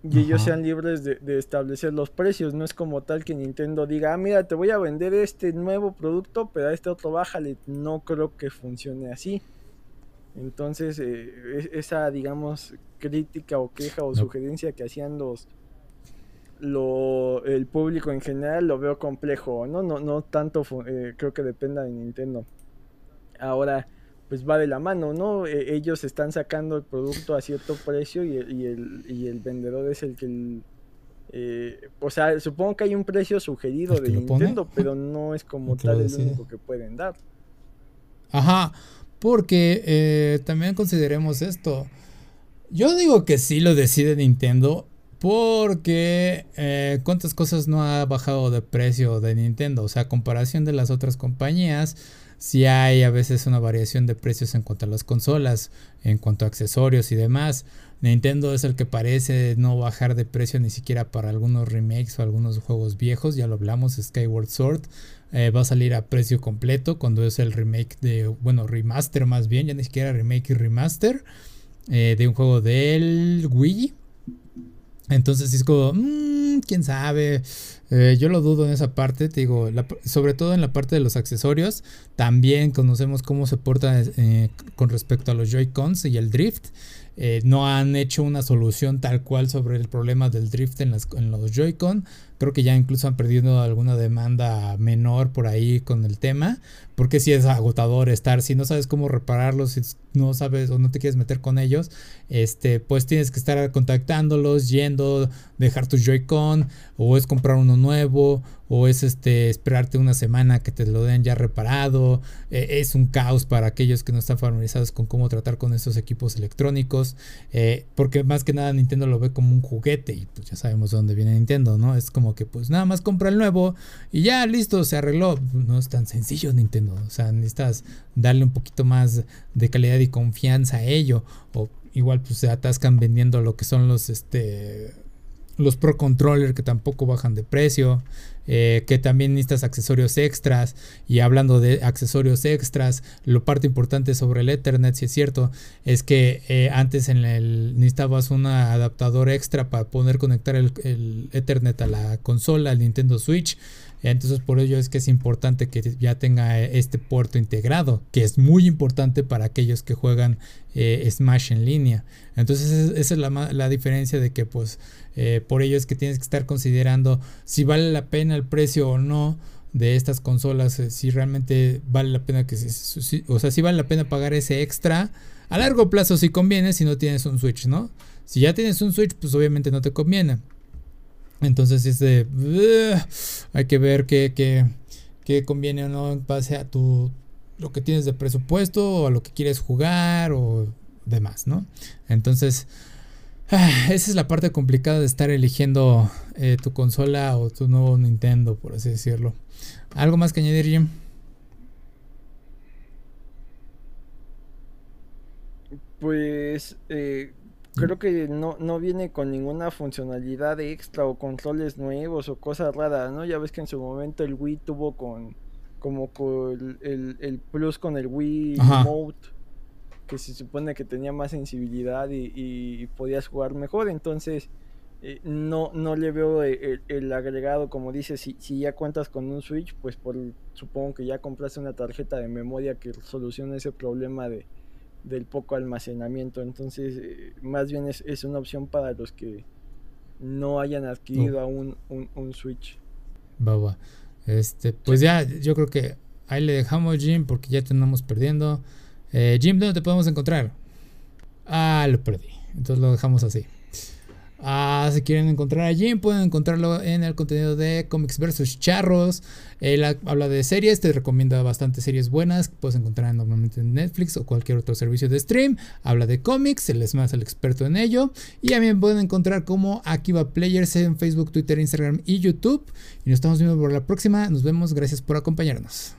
y ellos sean libres de, establecer los precios. No es como tal que Nintendo diga, ah, mira, te voy a vender este nuevo producto, pero a este otro bájale. No creo que funcione así. Entonces, eh, esa, digamos, crítica o queja o sugerencia que hacían los lo, el público en general lo veo complejo, ¿no? No, no tanto eh, creo que dependa de Nintendo. Ahora, pues va de la mano, ¿no? E, ellos están sacando el producto a cierto precio y, el, y el, vendedor es el que... Eh, o sea, supongo que hay un precio sugerido de Nintendo, pero no es como tal el único que pueden dar. Ajá, porque eh, también consideremos esto. Yo digo que sí lo decide Nintendo porque eh, cuántas cosas no ha bajado de precio de Nintendo. O sea, comparación de las otras compañías si hay a veces una variación de precios en cuanto a las consolas, en cuanto a accesorios y demás. Nintendo es el que parece no bajar de precio ni siquiera para algunos remakes o algunos juegos viejos, ya lo hablamos, Skyward Sword eh, va a salir a precio completo cuando es el remake de, bueno, remaster más bien, ya ni siquiera remake y remaster eh, de un juego del Wii. Entonces es como, mmm, quién sabe. Eh, yo lo dudo en esa parte, te digo, sobre todo en la parte de los accesorios. También conocemos cómo se porta eh, con respecto a los Joy-Cons y el drift. Eh, no han hecho una solución tal cual sobre el problema del drift en, en los Joy-Con. Creo que ya incluso han perdido alguna demanda menor por ahí con el tema. Porque si es agotador estar, si no sabes cómo repararlos, si no sabes o no te quieres meter con ellos, este, pues tienes que estar contactándolos, yendo, dejar tu Joy-Con, o es comprar uno nuevo, o es este esperarte una semana que te lo den ya reparado. E, es un caos para aquellos que no están familiarizados con cómo tratar con estos equipos electrónicos. Eh, porque más que nada Nintendo lo ve como un juguete y pues ya sabemos de dónde viene Nintendo, ¿no? Es como que pues nada más compra el nuevo y ya listo, se arregló. No es tan sencillo Nintendo. O sea, necesitas darle un poquito más de calidad y confianza a ello. O igual pues se atascan vendiendo lo que son los este los Pro Controller que tampoco bajan de precio, eh, que también necesitas accesorios extras. Y hablando de accesorios extras, lo parte importante sobre el Ethernet, si es cierto, es que eh, antes en el necesitabas un adaptador extra para poder conectar el, el Ethernet a la consola, al Nintendo Switch. Entonces por ello es que es importante que ya tenga este puerto integrado, que es muy importante para aquellos que juegan eh, Smash en línea. Entonces esa es la, diferencia de que pues eh, por ello es que tienes que estar considerando si vale la pena el precio o no de estas consolas, eh, si realmente vale la pena que se, o sea, si vale la pena pagar ese extra. A largo plazo si conviene si no tienes un Switch, ¿no? Si ya tienes un Switch, pues obviamente no te conviene. Entonces es de... hay que ver qué, qué, conviene o no en base a tu, lo que tienes de presupuesto o a lo que quieres jugar o demás, ¿no? Entonces... esa es la parte complicada de estar eligiendo eh, tu consola o tu nuevo Nintendo, por así decirlo. ¿Algo más que añadir, Jim? Pues eh, creo que no, no viene con ninguna funcionalidad extra o controles nuevos o cosas raras, ¿no? Ya ves que en su momento el Wii tuvo con como con el, plus con el Wii Remote, que se supone que tenía más sensibilidad y podías jugar mejor, entonces eh, no, no le veo el, agregado, como dices, si, si, ya cuentas con un Switch, pues por, supongo que ya compraste una tarjeta de memoria que soluciona ese problema de, del poco almacenamiento. Entonces, eh, más bien es, una opción para los que no hayan adquirido aún un, Switch. Va, Este, pues ya, yo creo que ahí le dejamos, Jim, porque ya tenemos perdiendo. Eh, Jim, ¿dónde te podemos encontrar? Ah, lo perdí. Entonces lo dejamos así. Ah, si quieren encontrar a Jim, pueden encontrarlo en el contenido de Comics vs. Charros. Él habla de series, te recomienda bastantes series buenas que puedes encontrar normalmente en Netflix o cualquier otro servicio de stream. Habla de cómics, él es más el experto en ello. Y también pueden encontrar como Akiva Players en Facebook, Twitter, Instagram y YouTube. Y nos estamos viendo por la próxima. Nos vemos, gracias por acompañarnos.